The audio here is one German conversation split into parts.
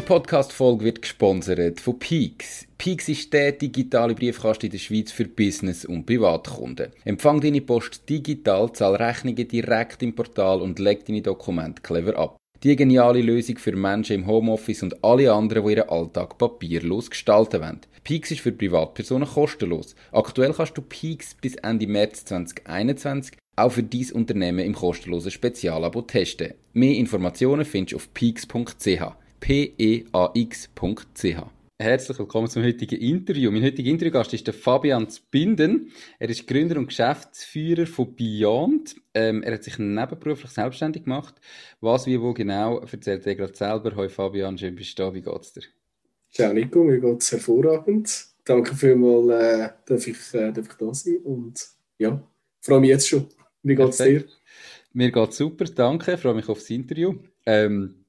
Die Podcast-Folge wird gesponsert von Peaks. Peaks ist der digitale Briefkasten in der Schweiz für Business- und Privatkunden. Empfang deine Post digital, zahl Rechnungen direkt im Portal und leg deine Dokumente clever ab. Die geniale Lösung für Menschen im Homeoffice und alle anderen, die ihren Alltag papierlos gestalten wollen. Peaks ist für Privatpersonen kostenlos. Aktuell kannst du Peaks bis Ende März 2021 auch für dein Unternehmen im kostenlosen Spezialabo testen. Mehr Informationen findest du auf peaks.ch peax.ch. Herzlich willkommen zum heutigen Interview. Mein heutiger Interviewgast ist der Fabian Zbinden. Er ist Gründer und Geschäftsführer von Beyond. Ähm, er hat sich nebenberuflich selbstständig gemacht. Was, wie, wo genau, erzählt er gerade selber. Hallo Fabian, schön bist du da. Wie geht's dir? Ciao Nico, mir geht's hervorragend. Danke vielmals, äh, dass ich, äh, darf ich da sein und ja, freue mich jetzt schon. Wie geht's Perfekt. dir? Mir geht's super, danke. Ich freue mich auf das Interview. Ähm,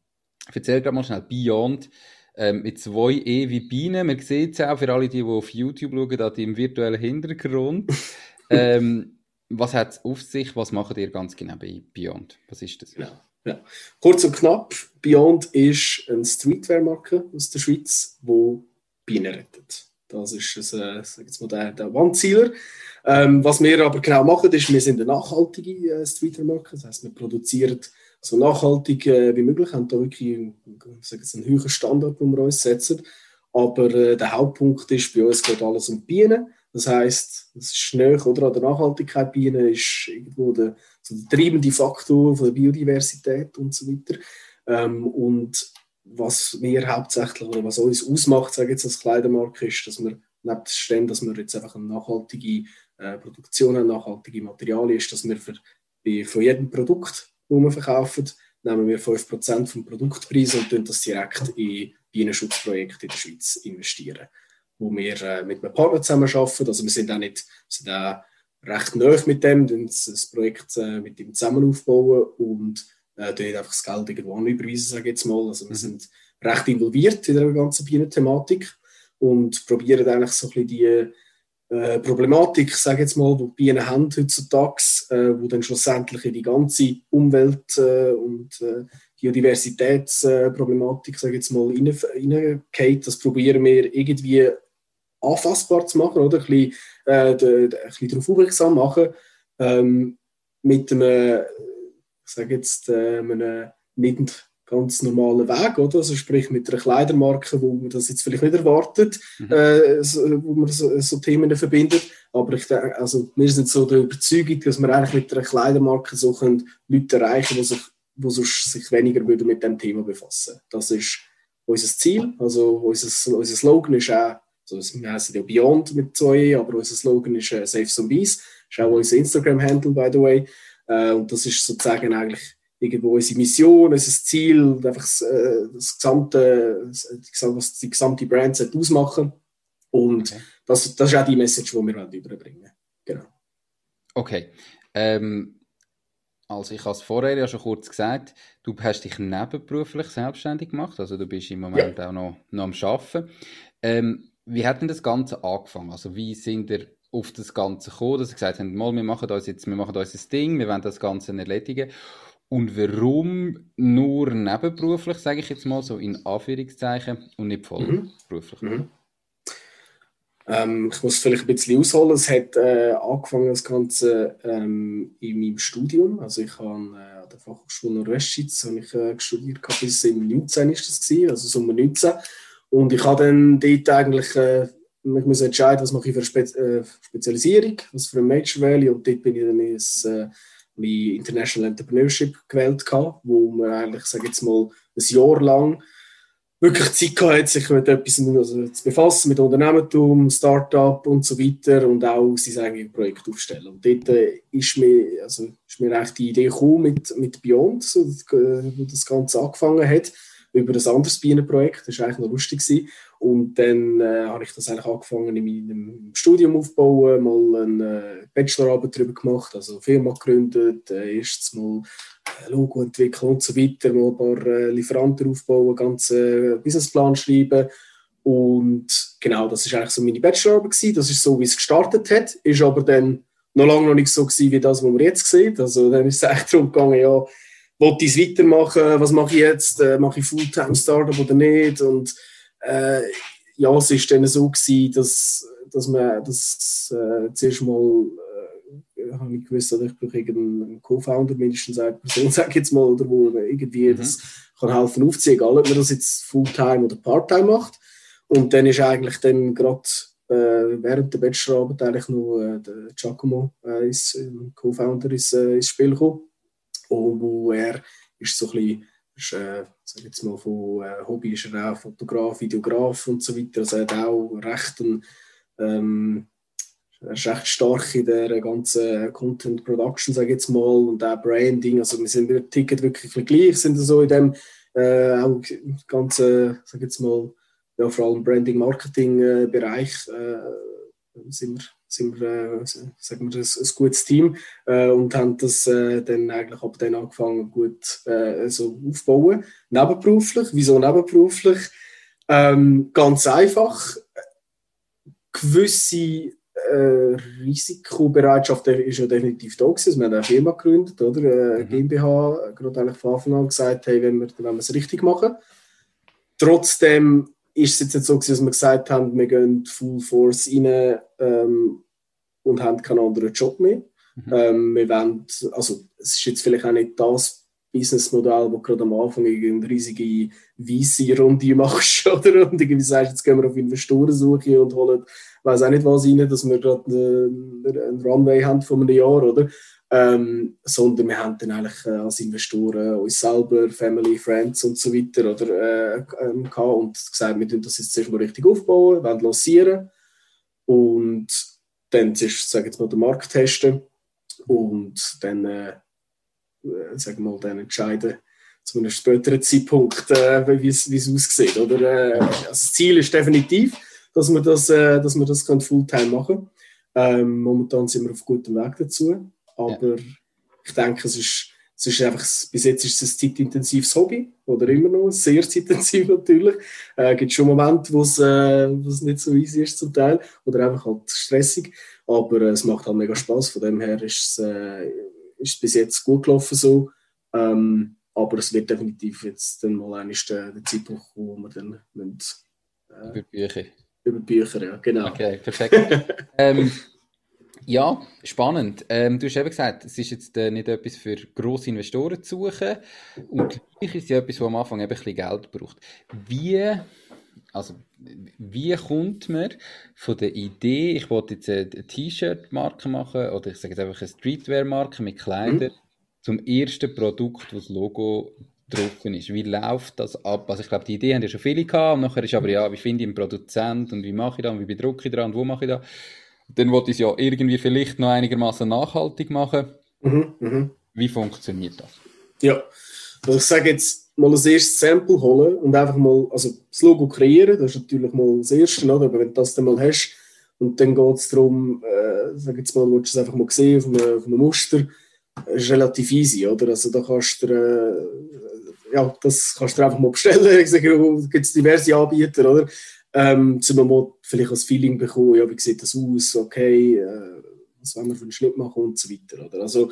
erzähl gerade mal schnell Beyond ähm, mit zwei E wie Bienen. Man sieht es auch für alle, die, die auf YouTube schauen, da im virtuellen Hintergrund. ähm, was hat es auf sich? Was macht ihr ganz genau bei Beyond? Was ist das? Ja, ja. Kurz und knapp: Beyond ist eine Streetwear-Marke aus der Schweiz, die Bienen rettet. Das ist ein, äh, sag jetzt mal der, der Wandzieler. Ähm, was wir aber genau machen, ist, wir sind eine nachhaltige äh, Streetwear-Marke. Das heißt, wir produzieren so nachhaltig äh, wie möglich, haben da wirklich einen, einen höheren Standard, den wir uns setzen. Aber äh, der Hauptpunkt ist, bei uns geht alles um Bienen. Das heißt, es ist näher oder, an der Nachhaltigkeit. Bienen ist irgendwo der, so der treibende Faktor von der Biodiversität und so weiter. Ähm, und was wir hauptsächlich oder was uns ausmacht, sage ich jetzt als Kleidermarke, ist, dass wir nebst dem, dass wir jetzt einfach eine nachhaltige äh, Produktion haben, nachhaltige Materialien, ist, dass wir für, für jedem Produkt die wir verkaufen, nehmen wir 5% vom Produktpreis und tun das direkt in Bienenschutzprojekte in der Schweiz investieren, wo wir äh, mit einem Partner zusammen arbeiten. Also wir sind auch nicht, sind auch recht neu mit dem, das Projekt äh, mit ihm zusammen aufbauen und äh, einfach das Geld irgendwo überweisen, sage ich jetzt mal. Also wir mhm. sind recht involviert in der ganzen Bienenthematik und probieren eigentlich so ein bisschen die äh, Problematik, sage jetzt mal, die Bienen haben heutzutage, äh, wo dann schlussendlich in die ganze Umwelt- äh, und äh, Biodiversitätsproblematik, sage jetzt mal, reingeht. Das probieren wir irgendwie anfassbar zu machen, oder? Ein bisschen, äh, de, de, ein bisschen darauf aufmerksam machen. Ähm, mit einem, sage jetzt, äh, einem nicht ganz normalen Weg, oder? Also sprich mit einer Kleidermarke, wo man das jetzt vielleicht nicht erwartet, mhm. äh, so, wo man so, so, Themen verbindet. Aber ich denke, also wir sind so der Überzeugung, dass wir eigentlich mit einer Kleidermarke so können Leute erreichen, die sich, die sonst sich weniger würden mit dem Thema befassen. Das ist unser Ziel. Also unser, unser Slogan ist auch, also wir heißen ja Beyond mit zwei E, aber unser Slogan ist äh, Safe Zombies. Das ist auch unser Instagram-Handle, by the way. Äh, und das ist sozusagen eigentlich irgendwo unsere Mission, unser Ziel, einfach das, äh, das gesamte, was die gesamte Brand ausmachen Und okay. das, das ist auch die Message, die wir überbringen Genau. Okay. Ähm, also ich habe es vorher ja schon kurz gesagt, du hast dich nebenberuflich selbstständig gemacht, also du bist im Moment ja. auch noch, noch am Arbeiten. Ähm, wie hat denn das Ganze angefangen? Also wie sind ihr auf das Ganze gekommen, dass ihr gesagt habt, mal, wir machen uns jetzt, wir machen uns das Ding, wir wollen das Ganze erledigen. Und warum nur nebenberuflich, sage ich jetzt mal so in Anführungszeichen, und nicht vollberuflich? Mhm. Mhm. Ähm, ich muss vielleicht ein bisschen ausholen. Es hat äh, angefangen, das Ganze ähm, in meinem Studium. Also ich habe äh, an der Fachhochschule Nordwestschweiz habe ich, äh, studiert, bis im 19 ist das gewesen, also Sommer 19. Und ich habe dann dort eigentlich äh, ich muss entscheiden, was mache ich für eine Spe äh, Spezialisierung, was für ein Major wähle. Und dort bin ich dann ins wie International Entrepreneurship gewählt, gehabt, wo man eigentlich, sage jetzt mal, ein Jahr lang wirklich Zeit gehabt sich mit etwas also zu befassen, mit Unternehmertum, Startup und so weiter und auch sein eigenes Projekt aufstellen. Und dort äh, ist, mir, also ist mir eigentlich die Idee gekommen mit, mit Beyond, so, äh, wo das Ganze angefangen hat. über ein anderes Bienenprojekt. Das war eigentlich noch lustig. Gewesen. Und dann äh, habe ich das eigentlich angefangen in meinem Studium aufbauen, mal eine äh, Bachelorarbeit darüber gemacht, also eine Firma gegründet, äh, erstes Mal äh, Logo entwickeln und so weiter, mal ein paar äh, Lieferanten aufbauen, ganzen Businessplan schreiben. Und genau, das war eigentlich so meine Bachelorarbeit gewesen. Das ist so, wie es gestartet hat, ist aber dann noch lange noch nicht so gewesen, wie das, was man jetzt sieht. Also dann ist es eigentlich darum gegangen, ja, wollte ich es weitermachen, was mache ich jetzt, äh, mache ich Fulltime-Startup oder nicht und äh, ja, es war dann so gewesen, dass, dass man das äh, zuerst mal äh, habe ich gewusst, dass ich brauche irgendeinen Co-Founder, mindestens eine Person, sage ich jetzt mal, oder wo irgendwie mhm. das kann helfen aufziehen, egal ob man das jetzt Fulltime oder Parttime macht. Und dann ist eigentlich dann gerade äh, während der Bachelorarbeit eigentlich noch äh, der Giacomo, äh, ist, äh, Co-Founder, ins, äh, ins Spiel gekommen. Und wo er ist so ein bisschen ist, äh, sag jetzt mal, von äh, Hobby ist er auch Fotograf, Videograf und so weiter. Also er hat auch recht ein, ähm, er ist recht stark in der ganzen Content Production, sage ich jetzt mal, und auch Branding. Also wir sind mit Ticket wirklich gleich, sind so in dem äh, auch ganzen, sag ich jetzt mal, ja, vor allem Branding Marketing äh, äh, sind wir sind wir, äh, sagen wir, ein, ein gutes Team äh, und haben das äh, dann eigentlich ab dann angefangen gut äh, so aufbauen. Nebenberuflich, wieso nebenberuflich? Ähm, ganz einfach, gewisse äh, Risikobereitschaft ist ja definitiv da gewesen. Wir haben eine Firma gegründet, oder? Äh, mhm. GmbH, gerade eigentlich von Anfang an gesagt, hey, wenn wir, wenn wir es richtig machen. Trotzdem ist es jetzt nicht so, gewesen, dass wir gesagt haben, wir gehen Full Force rein ähm, und haben keinen anderen Job mehr. Mhm. Ähm, wir wollen, also es ist jetzt vielleicht auch nicht das Businessmodell, wo gerade am Anfang eine riesige VC-Runde machst, oder? Und irgendwie sagst, jetzt gehen wir auf Investorensuche und holen, weiß auch nicht was rein, dass wir gerade einen, einen Runway haben von einem Jahr, oder? Ähm, sondern wir haben dann eigentlich äh, als Investoren uns selber, Family, Friends und so weiter oder, äh, ähm, und gesagt, wir tun das jetzt zuerst mal richtig aufbauen, wollen lancieren und dann zuerst, sage jetzt mal, den Markt testen und dann, äh, äh sagen wir mal, dann entscheiden, zu einem späteren Zeitpunkt, äh, wie es aussieht. Oder? Äh, also das Ziel ist definitiv, dass wir das, äh, dass wir das Fulltime machen können. Ähm, momentan sind wir auf gutem Weg dazu. Aber ja. ich denke, es ist, es ist einfach, bis jetzt ist es ein zeitintensives Hobby, oder immer noch, sehr zeitintensiv natürlich. Es äh, gibt schon Momente, wo es, äh, nicht so easy ist zum Teil, oder einfach halt stressig. Aber äh, es macht halt mega Spaß. Von dem her ist es, äh, ist es bis jetzt gut gelaufen so. Ähm, aber es wird definitiv jetzt dann mal einmal der, der Zeitpunkt kommen, wo wir dann müssen, äh, über Bücher. Über Bücher, ja, genau. Okay, perfekt. ähm, ja, spannend. Ähm, du hast eben gesagt, es ist jetzt äh, nicht etwas für grosse Investoren zu suchen und gleich ist es ja etwas, wo am Anfang eben ein bisschen Geld braucht. Wie, also, wie kommt man von der Idee, ich wollte jetzt eine T-Shirt-Marke machen oder ich sage jetzt einfach eine Streetwear-Marke mit Kleidern, mhm. zum ersten Produkt, wo das Logo drauf ist. Wie läuft das ab? Also ich glaube, die Idee haben ja schon viele gehabt und nachher ist aber ja, wie finde ich einen Produzent und wie mache ich das und wie bedrucke ich das und wo mache ich das? Dann wollte ich es ja irgendwie vielleicht noch einigermaßen nachhaltig machen. Mhm, mh. Wie funktioniert das? Ja, also ich sage jetzt mal das erste Sample holen und einfach mal also das Logo kreieren. Das ist natürlich mal das Erste, oder? aber wenn du das dann mal hast und dann geht es darum, äh, sag jetzt mal, willst du es einfach mal sehen auf einem, auf einem Muster, das ist relativ easy, oder? Also da kannst du äh, ja, das kannst du einfach mal bestellen. Ich sage, da gibt es diverse Anbieter, oder? Ähm, um mal vielleicht ein Feeling bekommen, ja, wie sieht das aus, okay, äh, was wollen wir für einen Schnitt machen und so weiter. Oder? Also,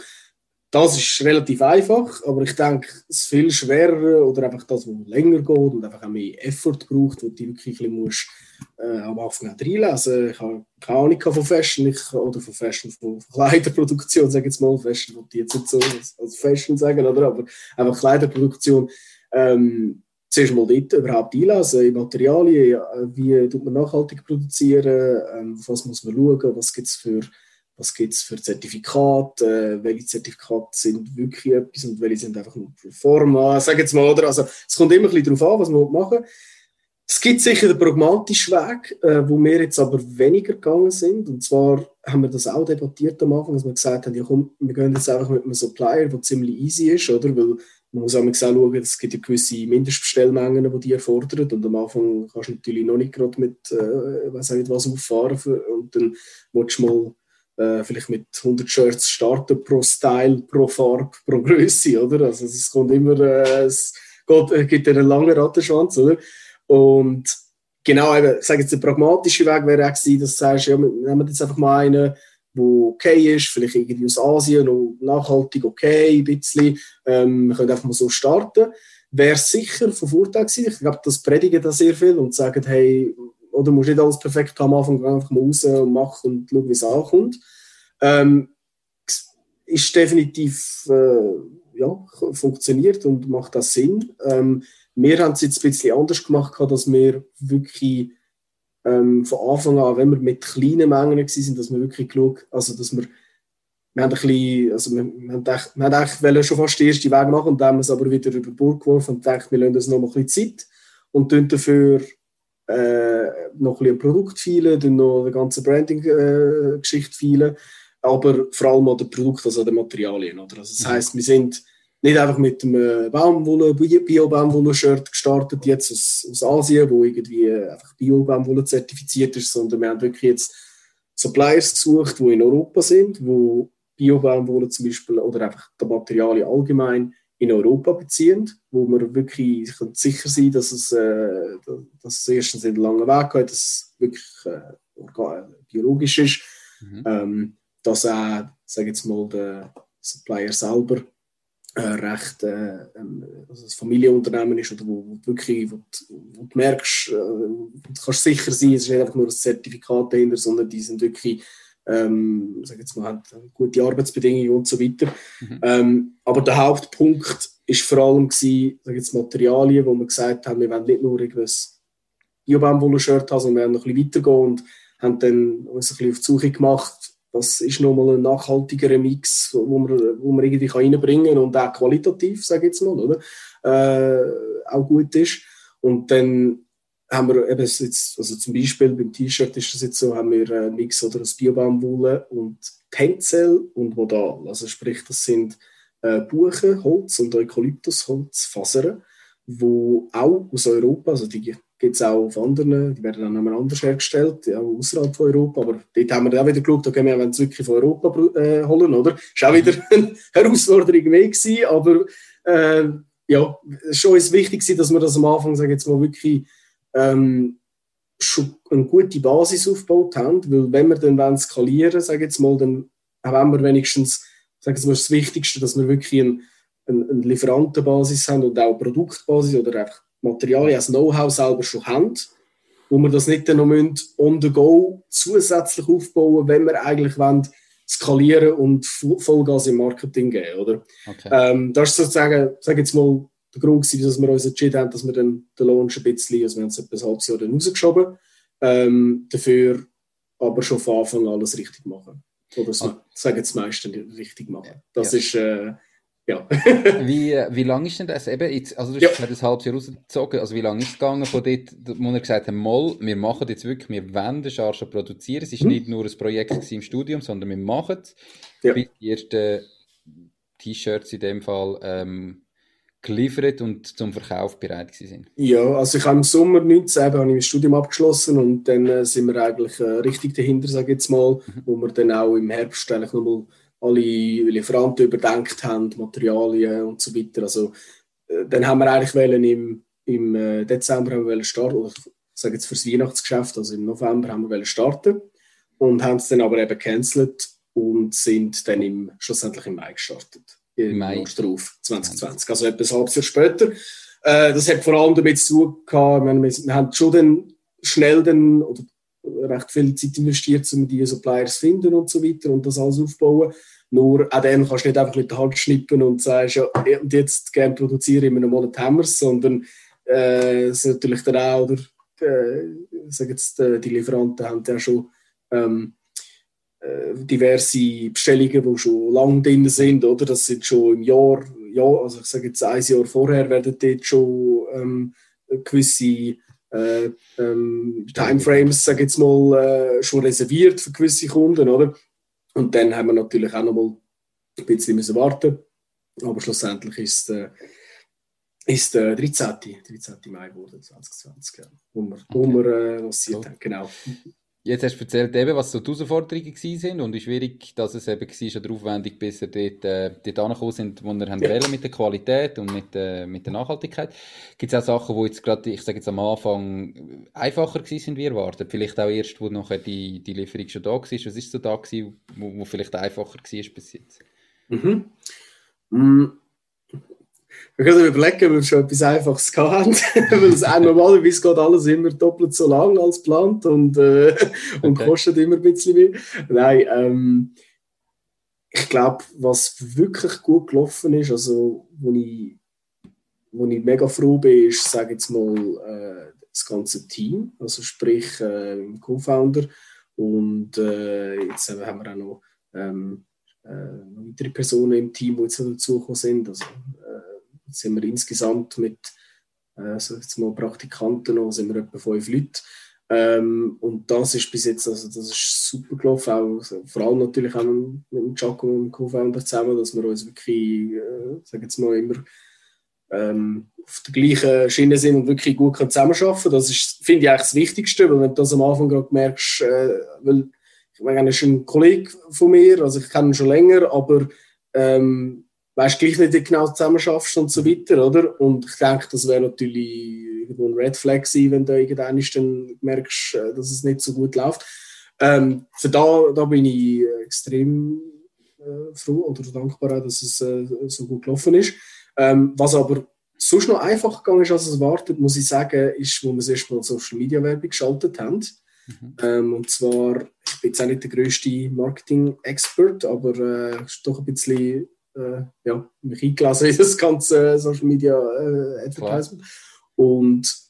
das ist relativ einfach, aber ich denke, es ist viel schwerer oder einfach das, was länger geht und einfach auch mehr Effort braucht, wo du wirklich ein musst, äh, am Anfang auch reinlesen Ich habe keine Ahnung von Fashion ich, oder von Fashion, von, Kleiderproduktion, sage ich jetzt mal. Fashion wollte ich jetzt nicht so als Fashion sagen, oder? aber einfach Kleiderproduktion. Ähm, zuerst mal dort überhaupt einlesen, in Materialien, wie tut man nachhaltig produzieren, ähm, was muss man schauen, was gibt es für, was gibt's für Zertifikate, äh, welche Zertifikate sind wirklich etwas und welche sind einfach nur pro forma, sag mal, oder? Also, es kommt immer ein bisschen darauf an, was man machen es gibt sicher den pragmatischen Weg, äh, wo wir jetzt aber weniger gegangen sind. Und zwar haben wir das auch debattiert am Anfang, dass wir gesagt haben, ja komm, wir gehen jetzt einfach mit einem Supplier, der ziemlich easy ist, oder? Weil man muss auch schauen, es gibt ja gewisse Mindestbestellmengen, die die erfordern. Und am Anfang kannst du natürlich noch nicht gerade mit, äh, weiß nicht was auffahren. Und dann willst du mal äh, vielleicht mit 100 Shirts starten pro Style, pro Farbe, pro Größe, oder? Also es kommt immer, äh, es geht, äh, gibt einen langen Rattenschwanz, oder? Und genau, eben, ich sage jetzt, der pragmatische Weg wäre auch gewesen, dass du sagst, ja, nehmen wir jetzt einfach mal einen, der okay ist, vielleicht irgendwie aus Asien und nachhaltig okay, ein bisschen. Ähm, wir können einfach mal so starten. Wäre sicher von Vorteil gewesen. Ich glaube, das predigen da sehr viel und sagen, hey, oder musst nicht alles perfekt haben, am Anfang einfach mal raus und machen und schauen, wie es ankommt. Ähm, ist definitiv, äh, ja, funktioniert und macht das Sinn. Ähm, wir haben es jetzt ein bisschen anders gemacht, dass wir wirklich ähm, von Anfang an, wenn wir mit kleinen Mengen waren, dass wir wirklich geschaut, also dass wir, wir haben ein bisschen, also wir, wir haben echt, wir haben echt schon fast den ersten Weg machen und dann haben wir es aber wieder über Bord geworfen und gedacht, wir lassen uns noch mal ein bisschen Zeit und tun dafür äh, noch ein bisschen Produkt feilen, dann noch eine ganze Branding-Geschichte äh, feilen, aber vor allem an den Produkt, also an den Materialien. Oder? Also das mhm. heisst, wir sind nicht einfach mit einem Baumwolle, Bio-Baumwolle-Shirt gestartet, jetzt aus, aus Asien, wo irgendwie einfach Bio-Baumwolle zertifiziert ist, sondern wir haben wirklich jetzt Suppliers gesucht, die in Europa sind, wo Bio-Baumwolle zum Beispiel oder einfach die Materialien allgemein in Europa beziehen, wo man wirklich sicher sein dass es, äh, dass es erstens einen langen Weg hat, dass es wirklich äh, biologisch ist, mhm. ähm, dass auch, sage jetzt mal, der Supplier selber äh, recht äh, ähm, also ein Familienunternehmen ist oder wo, wo wirklich, wo, wo du merkst, äh, du kannst sicher sein, es ist nicht einfach nur ein Zertifikat dahinter, sondern die sind wirklich ähm, sag jetzt mal, gute Arbeitsbedingungen und so weiter. Mhm. Ähm, aber der Hauptpunkt ist vor allem gewesen, sag jetzt Materialien, wo wir gesagt haben, wir wollen nicht nur irgendwas Bio-Baumwolle-Shirt haben, sondern wir wollen noch ein bisschen weitergehen und haben dann uns ein bisschen auf die Suche gemacht, was ist nochmal ein nachhaltigerer Mix, wo man, wo man irgendwie reinbringen kann und auch qualitativ, sage ich jetzt mal, oder? Äh, auch gut ist. Und dann haben wir eben jetzt, also zum Beispiel beim T-Shirt ist das jetzt so, haben wir einen Mix oder aus Biobaumwolle und Tencel und Modal. Also sprich, das sind äh, Buchen, Holz und Eukalyptusholzfasern, die auch aus Europa, also die gibt es auch auf anderen, die werden dann nochmal anders hergestellt, auch außerhalb von Europa. Aber dort haben wir auch wieder geschaut, okay, wir wollen es wirklich von Europa äh, holen, oder? Ist auch wieder eine Herausforderung mehr gewesen, aber äh, ja, schon ist wichtig dass wir das am Anfang, sage jetzt mal, wirklich ähm, schon eine gute Basis aufgebaut haben, weil wenn wir dann skalieren sage jetzt mal, dann haben wir wenigstens, sage jetzt mal, das Wichtigste, dass wir wirklich eine, eine, eine Lieferantenbasis haben und auch eine Produktbasis oder einfach Materialien, das Know-how selber schon haben, wo wir das nicht dann noch on the go zusätzlich aufbauen, wenn wir eigentlich wollen, skalieren und Vollgas im Marketing geben, oder? Okay. Ähm, das ist sozusagen, sage jetzt mal, der Grund gewesen, dass wir uns entschieden haben, dass wir dann den Launch ein bisschen, also wir haben es etwa ein halbes Jahr dann rausgeschoben, ähm, dafür aber schon von Anfang an alles richtig machen. Oder so, ah. sagen das meiste richtig machen. Das ja. ist, äh, ja. wie, wie lange ist denn das eben jetzt, also du hast ja. ein halbes Jahr rausgezogen, also wie lange ist es gegangen von dort, wo wir gesagt haben, Moll, wir machen jetzt wirklich, wir wollen den Charge produzieren, es ist mhm. nicht nur ein Projekt im Studium, sondern wir machen es, ja. bis die ersten T-Shirts in dem Fall ähm, geliefert und zum Verkauf bereit sind? Ja, also ich habe im Sommer 19 habe ich mein Studium abgeschlossen und dann äh, sind wir eigentlich äh, richtig dahinter, sage ich jetzt mal, mhm. wo wir dann auch im Herbst eigentlich nochmal alle Lieferanten überdenkt haben, Materialien und so weiter. Also äh, dann haben wir eigentlich wollen im, im äh, Dezember haben wir starten, oder ich sage jetzt fürs Weihnachtsgeschäft, also im November haben wir starten und haben es dann aber eben cancelled und sind dann im, schlussendlich im Mai gestartet im Mai drauf, 2020. Also etwas halbes Jahr später. Äh, das hat vor allem damit zu tun gehabt, wir, wir haben schon dann schnell dann, oder recht viel Zeit investiert, um diese Suppliers zu finden und so weiter und das alles aufbauen. Nur an dem kannst du nicht einfach mit der Hand schnippen und sagst, ja, und jetzt gerne produziere in einem Monat Hammers, sondern äh, es ist natürlich dann auch, oder, äh, jetzt, äh, die Lieferanten haben ja schon ähm, äh, diverse Bestellungen, die schon lange drin sind, oder? Das sind schon im Jahr, ja, also ich sage jetzt ein Jahr vorher werden dort schon ähm, gewisse äh, ähm, Timeframes, sage jetzt mal, äh, schon reserviert für gewisse Kunden, oder? Und dann haben wir natürlich auch noch mal ein bisschen müssen warten, aber schlussendlich ist äh, ist der 13. 13. Mai wurde 2020, ja, wo wir, okay. wo wir äh, lanciert haben, genau. Jetzt hast du erzählt, eben, was so die Herausforderungen waren und wie schwierig dass es eben war oder aufwendig, bis ihr dort, äh, dort angekommen sind, wo ihr ja. wählen mit der Qualität und mit, äh, mit der Nachhaltigkeit. Gibt es auch Sachen, die jetzt gerade, ich sage jetzt am Anfang, einfacher sind wie erwartet? Vielleicht auch erst, wo nachher die, die Lieferung schon da war. Was ist so da gewesen, wo, wo vielleicht einfacher war bis jetzt? Mhm. Mm. Wir können überlegen, ob wir schon etwas Einfaches haben, weil es auch normalerweise geht alles immer doppelt so lang als geplant und, äh, und okay. kostet immer ein bisschen mehr. Nein, ähm, ich glaube, was wirklich gut gelaufen ist, also wo ich, wo ich mega froh bin, ist, sage jetzt mal, äh, das ganze Team, also sprich äh, Co-Founder und äh, jetzt haben wir auch noch ähm, äh, weitere Personen im Team, die jetzt dazugekommen sind. Also, sind wir insgesamt mit äh, jetzt mal Praktikanten noch, sind wir etwa fünf Leute. Ähm, und das ist bis jetzt, also das ist super gelaufen, auch, vor allem natürlich auch mit, dem Giacomo und dem Co-Founder zusammen, dass wir uns wirklich, äh, sagen jetzt mal, immer ähm, auf der gleichen Schiene sind und wirklich gut zusammenarbeiten können. Das ist, finde ich, eigentlich das Wichtigste, weil wenn du das am Anfang gerade merkst, äh, weil ich meine, er ist ein Kollege von mir, also ich kenne ihn schon länger, aber ähm, weißt gleich nicht genau zusammen schaffst und so weiter, oder? Und ich denke, das wäre natürlich irgendwo ein Red Flag sein, wenn du irgendwann dann merkst, äh, dass es nicht so gut läuft. Ähm, für da, da bin ich extrem äh, froh oder dankbar, dass es äh, so gut gelaufen ist. Ähm, was aber sonst noch einfacher gegangen ist, als es erwartet, muss ich sagen, ist, wo wir das erste Mal Social Media Werbung geschaltet haben. Mhm. Ähm, und zwar, ich bin jetzt auch nicht der größte Marketing-Expert, aber äh, ist doch ein bisschen äh, ja, mich eingelassen in das ganze Social Media äh, Advertisement. Klar. Und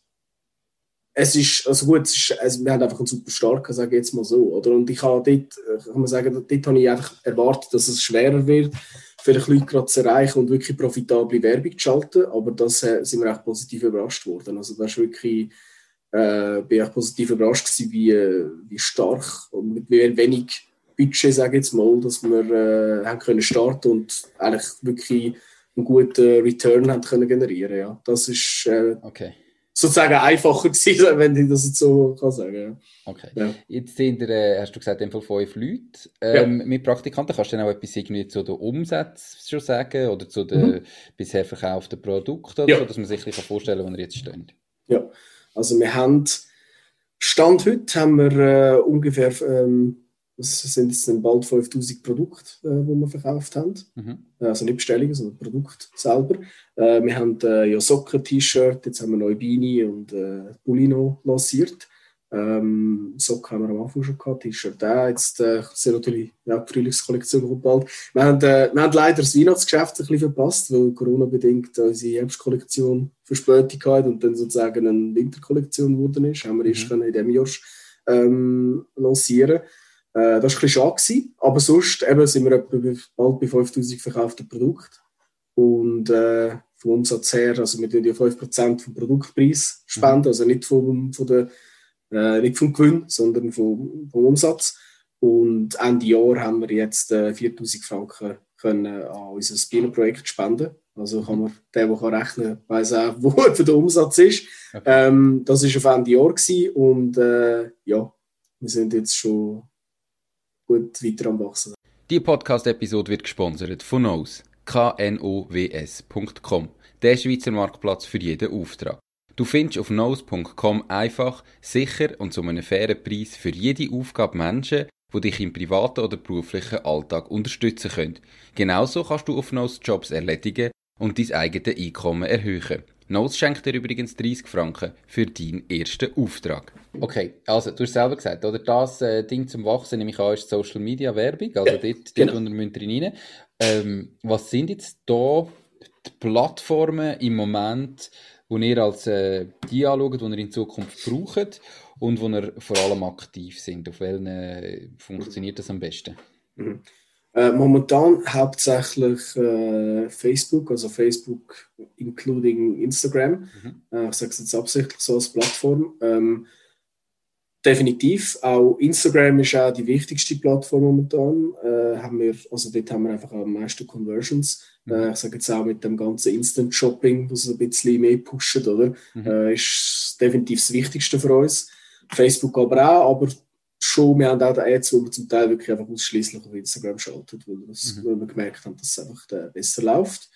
es ist, also gut, es ist, also wir haben einfach einen super starken, sage ich jetzt mal so, oder? Und ich habe dort, äh, kann man sagen, dort habe ich einfach erwartet, dass es schwerer wird, vielleicht Leute gerade zu erreichen und wirklich profitable Werbung zu schalten, aber das äh, sind wir auch positiv überrascht worden. Also das ist wirklich, äh, bin ich positiv überrascht gewesen, wie, wie stark und mit wie wenig Budget, sage ich jetzt mal, dass wir äh, haben können starten und eigentlich wirklich einen guten Return haben können generieren. Ja, das ist äh, okay. sozusagen einfacher gewesen, wenn ich das jetzt so kann sagen. Okay. Ja. Jetzt sind ihr, äh, hast du gesagt, in Fall fünf Leute. Ähm, ja. Mit Praktikanten kannst du dann auch etwas irgendwie zu den Umsätzen schon sagen oder zu den mhm. bisher verkauften Produkten, ja. so, dass man sich ein vorstellen kann, wo ihr jetzt steht. Ja, also wir haben Stand heute haben wir äh, ungefähr ähm, das sind jetzt dann bald 5000 Produkte, äh, die wir verkauft haben. Mhm. Also nicht Bestellungen, sondern Produkte selber. Äh, wir haben äh, ja Socken, T-Shirt, jetzt haben wir neue Beine und äh, Bulino lanciert. Ähm, Socken haben wir am Anfang schon gehabt, T-Shirt auch. Jetzt äh, sind natürlich ja, die Frühlingskollektion kommt bald. Wir haben, äh, wir haben leider das Weihnachtsgeschäft ein bisschen verpasst, weil Corona-bedingt unsere Herbstkollektion Verspätung hatte und dann sozusagen eine Winterkollektion geworden ist. Haben wir mhm. erst in diesem Jahr ähm, lancieren äh, das war ein bisschen schade, aber sonst eben sind wir etwa bald bei 5000 verkauften Produkten. Und äh, vom Umsatz her, also wir tun ja 5% vom Produktpreis spenden, mhm. also nicht vom, von der, äh, nicht vom Gewinn, sondern vom, vom Umsatz. Und Ende Jahr haben wir jetzt äh, 4000 Franken können an unser Bienenprojekt spenden. Also kann man, der, der kann rechnen kann, weiss auch, wo der Umsatz ist. Okay. Ähm, das war auf Ende Jahr gewesen und äh, ja, wir sind jetzt schon gut weiter am Wachsen. Die Podcast-Episode wird gesponsert von Knows, knows.com, der Schweizer Marktplatz für jeden Auftrag. Du findest auf knows.com einfach, sicher und zu einem fairen Preis für jede Aufgabe Menschen, die dich im privaten oder beruflichen Alltag unterstützen können. Genauso kannst du auf Knows Jobs erledigen und dein eigenes Einkommen erhöhen. Nose schenkt dir übrigens 30 Franken für deinen ersten Auftrag. Okay, also du hast selber gesagt, oder das äh, Ding zum Wachsen, nämlich an, ist Social Media Werbung, also ja, dort, genau. dort ihr rein. Ähm, was sind jetzt da die Plattformen im Moment, wo ihr als äh, die anschaut, die ihr in Zukunft braucht und wo ihr vor allem aktiv sind? Auf welchen äh, funktioniert das am besten? Mhm. Äh, momentan hauptsächlich äh, Facebook, also Facebook including Instagram. Mhm. Äh, ich sage es jetzt absichtlich so als Plattform. Ähm, definitiv. Auch Instagram ist auch die wichtigste Plattform momentan. Äh, haben wir, also dort haben wir einfach am meisten Conversions. Mhm. Äh, ich sage jetzt auch mit dem ganzen Instant Shopping, was ein bisschen mehr pusht, oder? Mhm. Äh, ist definitiv das Wichtigste für uns. Facebook aber auch, aber schon, wir haben auch die Ads, wo wir zum Teil wirklich einfach ausschließlich auf Instagram schalten, weil, das, mhm. weil wir gemerkt haben, dass es einfach besser läuft.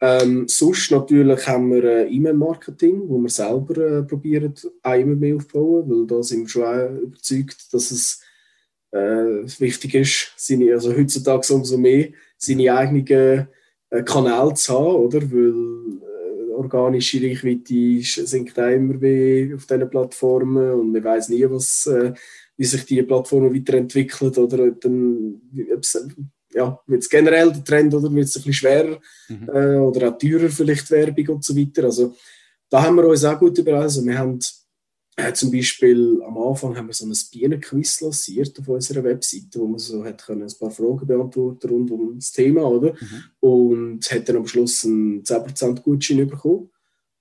Ähm, sonst natürlich haben wir äh, E-Mail-Marketing, wo wir selber äh, probieren, auch immer mehr aufzubauen, weil da sind wir schon auch überzeugt, dass es äh, wichtig ist, seine, also heutzutage umso mehr, seine eigenen äh, Kanäle zu haben, oder? Weil äh, organische Reichweite sinkt auch immer mehr auf diesen Plattformen und man weiß nie, was, äh, wie sich die Plattformen weiterentwickeln oder dann, ja, wird es generell der Trend oder wird es ein bisschen schwerer mhm. äh, oder auch teurer vielleicht Werbung und so weiter. Also da haben wir uns auch gut überall. Also wir haben äh, zum Beispiel am Anfang haben wir so ein Bienenquiz lanciert auf unserer Webseite, wo man so hat können ein paar Fragen beantworten rund um das Thema, oder? Mhm. Und hat dann am Schluss einen 10% Gutschein bekommen.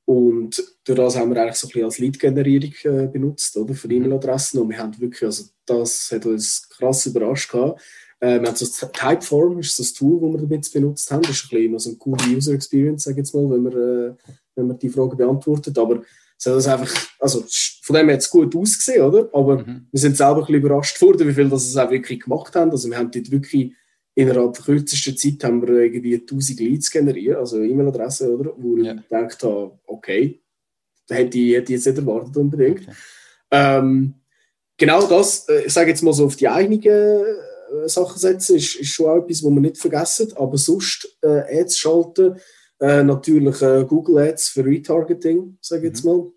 Und durch das haben wir eigentlich so ein bisschen als Lead-Generierung äh, benutzt, oder? Für mhm. E-Mail-Adressen. Und wir haben wirklich, also das hat uns krass überrascht gehabt äh, wir haben so Typeform, ist so das Tool, das wir damit benutzt haben. Das ist ein bisschen so eine coole User Experience, sage ich jetzt mal, wenn man, äh, wenn man die Frage beantwortet. Aber es hat das einfach, also von dem hat es gut ausgesehen, oder? Aber mhm. wir sind selber ein bisschen überrascht worden, wie viel das es auch wirklich gemacht haben. Also wir haben dort wirklich innerhalb der kürzesten Zeit haben wir irgendwie 1000 Leads generiert, also E-Mail-Adressen, oder? Wo ja. ich gedacht habe, okay, hätte ich, hätte ich jetzt nicht erwartet unbedingt. Okay. Ähm, genau das, äh, ich sage jetzt mal so auf die eigenen äh, Sachen setzen, ist, ist schon auch etwas, was man nicht vergessen. Aber sonst äh, Ads schalten, äh, natürlich äh, Google Ads für Retargeting, sage ich jetzt mhm. mal.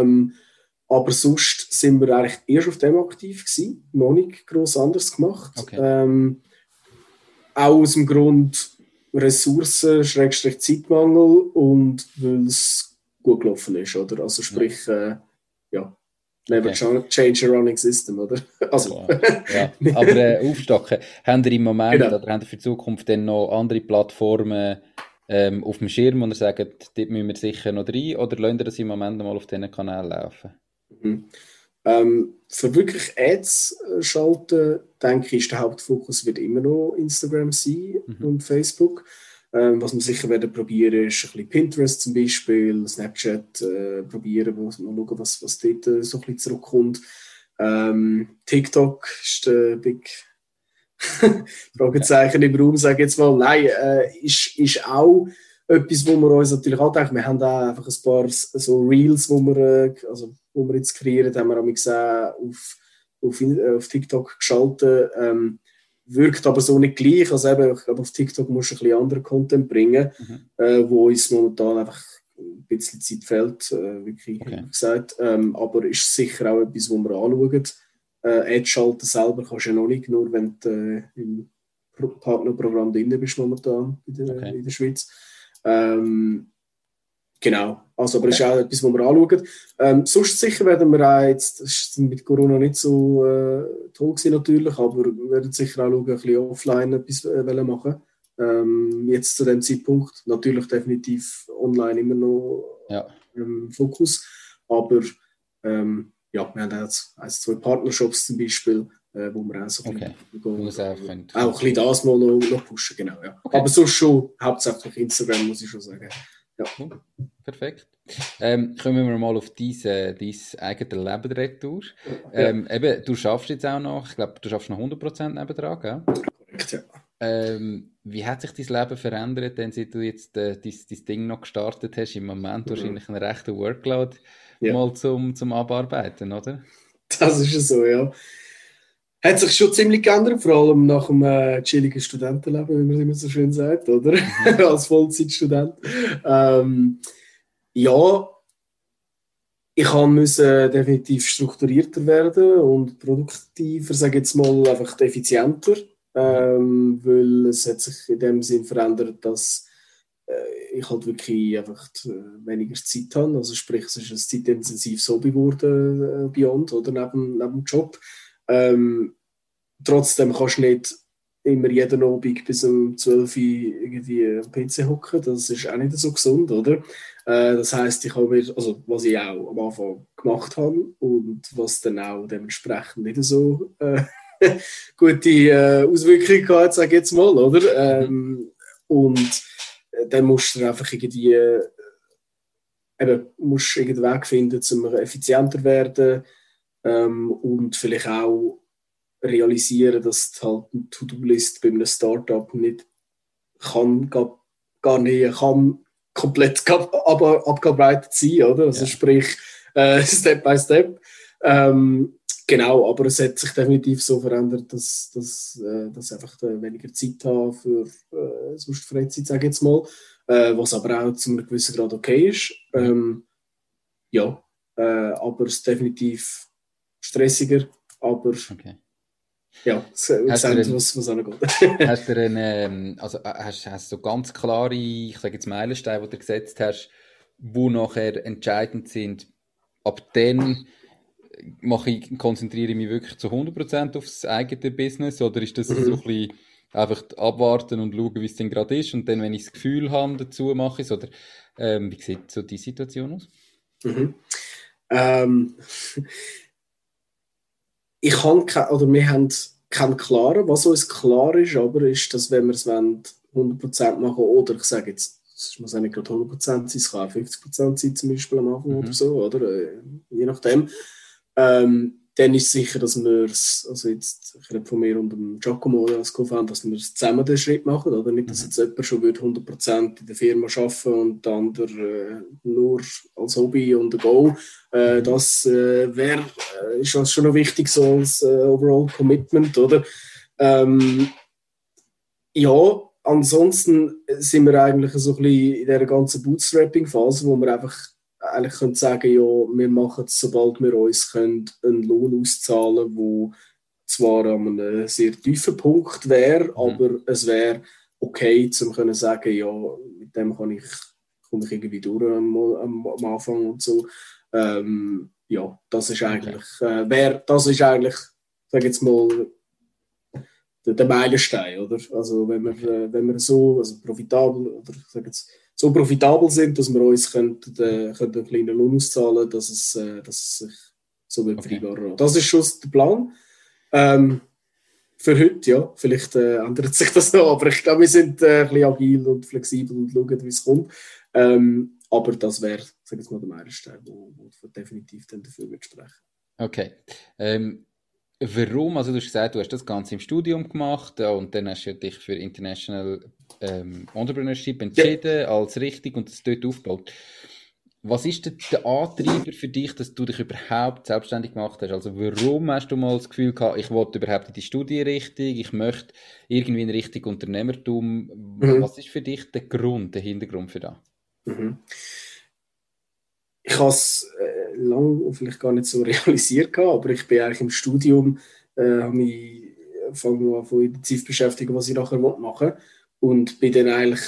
Ähm, aber sonst sind wir eigentlich erst auf dem aktiv gewesen, noch nicht groß anders gemacht. Okay. Ähm, auch aus dem Grund Ressourcen, Schrägstrich Zeitmangel und weil es gut gelaufen ist, oder? Also sprich, äh, ja, Never okay. change a running system, oder? Also. ja. Aber äh, aufstocken. Haben ihr im Moment genau. oder haben ihr für die Zukunft dann noch andere Plattformen ähm, auf dem Schirm, und ihr sagt, dort müssen wir sicher noch rein, oder lasst ihr das im Moment mal auf diesen Kanal laufen? Mhm. Ähm, für wirklich Ads äh, schalten, denke ich, ist der Hauptfokus wird immer noch Instagram sein mhm. und Facebook. Ähm, was wir sicher werden probieren, ist ein bisschen Pinterest zum Beispiel, Snapchat äh, probieren, wo mal schauen, was, was dort äh, so ein bisschen zurückkommt. Ähm, TikTok ist der Big Fragezeichen im Raum, sage ich jetzt mal. Nein, äh, ist, ist auch etwas, wo wir uns natürlich auch denken. Wir haben da einfach ein paar so Reels, wo wir, äh, also, wo wir jetzt kreieren, haben wir auch auf, auf, auf TikTok geschaltet. Ähm, wirkt aber so nicht gleich. Also eben, ich glaube, auf TikTok musst du ein bisschen anderen Content bringen, mhm. äh, wo uns momentan einfach ein bisschen Zeit fehlt, äh, wirklich okay. gesagt. Ähm, aber ist sicher auch etwas, wo wir anschauen. Äh, Ad-Schalten selber kannst du ja noch nicht, nur wenn du äh, im Partnerprogramm drin bist momentan in der, okay. in der Schweiz. Ähm, Genau, also, aber es ist auch etwas, was wir anschauen. Ähm, sonst sicher werden wir auch jetzt, das ist mit Corona nicht so äh, toll gewesen natürlich, aber wir werden sicher auch schauen, ein bisschen offline etwas äh, machen. Ähm, jetzt zu dem Zeitpunkt natürlich definitiv online immer noch ja. ähm, Fokus, aber ähm, ja, wir haben jetzt also zwei Partnershops zum Beispiel, äh, wo wir auch so ein okay. bisschen, auch, auch ein bisschen das mal noch, noch pushen, genau. Ja. Okay. Aber sonst schon hauptsächlich Instagram, muss ich schon sagen. Ja. Perfekt. Ähm, kommen wir mal auf dein, dein eigenes Leben retour. Ähm, ja. eben, du schaffst jetzt auch noch, ich glaube, du schaffst noch 100% nebendran, gell? Korrekt, ja. Ähm, wie hat sich dein Leben verändert, denn seit du jetzt äh, dein, dein Ding noch gestartet hast? Im Moment mhm. wahrscheinlich einen rechten Workload ja. mal zum, zum Abarbeiten, oder? Das ist so, ja hat sich schon ziemlich geändert, vor allem nach einem äh, chilligen Studentenleben, wie man immer so schön sagt, oder? Mhm. Als Vollzeitstudent. Ähm, ja, ich musste definitiv strukturierter werden und produktiver, sage ich jetzt mal, einfach effizienter, ähm, weil es hat sich in dem Sinn verändert, dass äh, ich halt wirklich einfach äh, weniger Zeit habe. Also sprich, es ist ein zeitintensives Hobby geworden, äh, Beyond, oder neben, neben dem Job. Ähm, trotzdem kannst du nicht immer jeden Abend bis um 12 Uhr irgendwie am PC hocken. Das ist auch nicht so gesund, oder? Äh, das heißt, ich habe mir, also was ich auch am Anfang gemacht habe und was dann auch dementsprechend nicht so äh, gute äh, Auswirkungen hat, sage ich jetzt mal, oder? Ähm, und dann musst du einfach irgendwie äh, eben, musst irgendeinen Weg finden, um effizienter werden ähm, und vielleicht auch realisieren, dass halt eine To-Do-List bei einem Startup nicht kann, gar, gar nicht kann komplett ab, abgearbeitet sein, oder? Also ja. sprich äh, Step by Step. Ähm, genau, aber es hat sich definitiv so verändert, dass, dass, äh, dass einfach weniger Zeit haben für äh, sonst Freizeit, sage ich jetzt mal äh, was aber auch zu einem gewissen Grad okay ist. Ähm, ja, äh, aber es ist definitiv stressiger, aber okay. ja, hast sagt, was, was angeht. hast du eine, ähm, also äh, hast, hast du ganz klare, ich sage jetzt Meilensteine, die du gesetzt hast, wo nachher entscheidend sind, ab dann mache ich, konzentriere ich mich wirklich zu 100% aufs eigene Business oder ist das mhm. so ein bisschen einfach abwarten und schauen, wie es denn gerade ist. Und dann, wenn ich das Gefühl habe, dazu mache ich es. Oder ähm, wie sieht so die Situation aus? Mhm. Ähm, ich habe oder wir haben keinen klaren. Was uns klar ist, aber ist, dass wenn wir es 100% machen oder ich sage jetzt, es muss ja nicht gerade 100% sein, es kann auch 50% sein zum Beispiel am Anfang mhm. oder so, oder? Äh, je nachdem. Ähm, dann ist es sicher, dass wir es, also jetzt, ich rede von mir und dem Giacomo als Co-Founder, dass wir zusammen den Schritt machen, oder nicht, dass mhm. jetzt jemand schon 100% in der Firma arbeiten und der andere äh, nur als Hobby und ein Go. Äh, mhm. das äh, wäre, äh, ist also schon noch wichtig, so als äh, Overall Commitment, oder? Ähm, ja, ansonsten sind wir eigentlich so ein bisschen in dieser ganzen Bootstrapping-Phase, wo wir einfach eigentlich können sagen, ja, wir machen es, sobald wir uns können, einen Lohn auszahlen können, der zwar an einem sehr tiefen Punkt wäre, mhm. aber es wäre okay, um zu sagen, ja, mit dem kann ich, komme ich irgendwie durch am, am, am Anfang und so. Ähm, ja, das ist eigentlich, okay. äh, wär, das ist eigentlich, sag jetzt mal, der, der Meilenstein, oder? Also wenn wir, äh, wenn wir so also profitabel, oder sag jetzt, so profitabel sind, dass wir uns könnten, äh, könnten einen kleinen Lohn auszahlen dass es, äh, dass es sich so wird okay. vereinbaren Das ist schon der Plan. Ähm, für heute, ja. Vielleicht äh, ändert sich das noch, aber ich glaube, wir sind äh, ein bisschen agil und flexibel und schauen, wie es kommt. Ähm, aber das wäre, sag ich mal, der Meilenstein, wo, wo definitiv dann dafür wird sprechen. Okay. Ähm, Warum? Also du hast gesagt, du hast das Ganze im Studium gemacht und dann hast du dich für International ähm, Entrepreneurship entschieden ja. als richtig und das dort aufgebaut. Was ist denn der Antreiber für dich, dass du dich überhaupt selbstständig gemacht hast? Also warum hast du mal das Gefühl gehabt, ich wollte überhaupt in die Studie richtig, ich möchte irgendwie in Richtung Unternehmertum. Mhm. Was ist für dich der Grund, der Hintergrund für das? Mhm. Ich habe es lange vielleicht gar nicht so realisiert, gehabt, aber ich bin eigentlich im Studium, äh, habe mich fange an von intensiv beschäftigen, was ich nachher machen will. Und bin dann eigentlich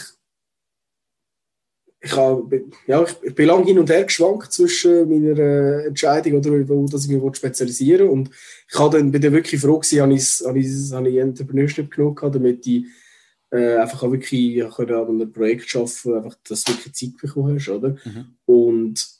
ich, habe, ja, ich, ich bin lange hin und her geschwankt zwischen meiner äh, Entscheidung, oder, wo dass ich mich spezialisieren will. Und ich habe dann, bin dann wirklich froh gewesen, habe ich, habe ich, habe ich Entrepreneurship genug gehabt, damit ich äh, einfach auch wirklich an einem Projekt arbeiten einfach, dass du wirklich Zeit bekommen hast. Oder? Mhm. Und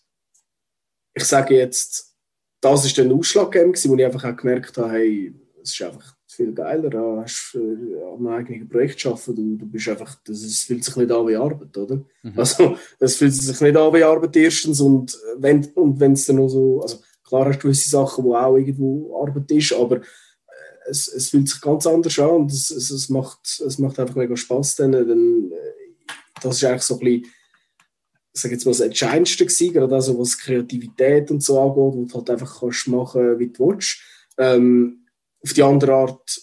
ich sage jetzt, das ist der Ausschlaggebend, wo ich einfach auch gemerkt habe, hey, es ist einfach viel geiler, da hast du äh, an einem eigenen Projekt arbeiten, du, du bist einfach, das, das fühlt sich nicht an wie Arbeit, oder? Mhm. Also, das fühlt sich nicht an wie Arbeit erstens und wenn und es dann noch so, also klar hast du gewisse Sachen, wo auch irgendwo Arbeit ist, aber äh, es, es fühlt sich ganz anders an und es, es, es, macht, es macht einfach mega Spaß dann, äh, das ist eigentlich so ein bisschen sage jetzt mal, das Entscheidendste gewesen, gerade also was Kreativität und so angeht, wo du halt einfach kannst machen, wie du willst. Ähm, auf die andere Art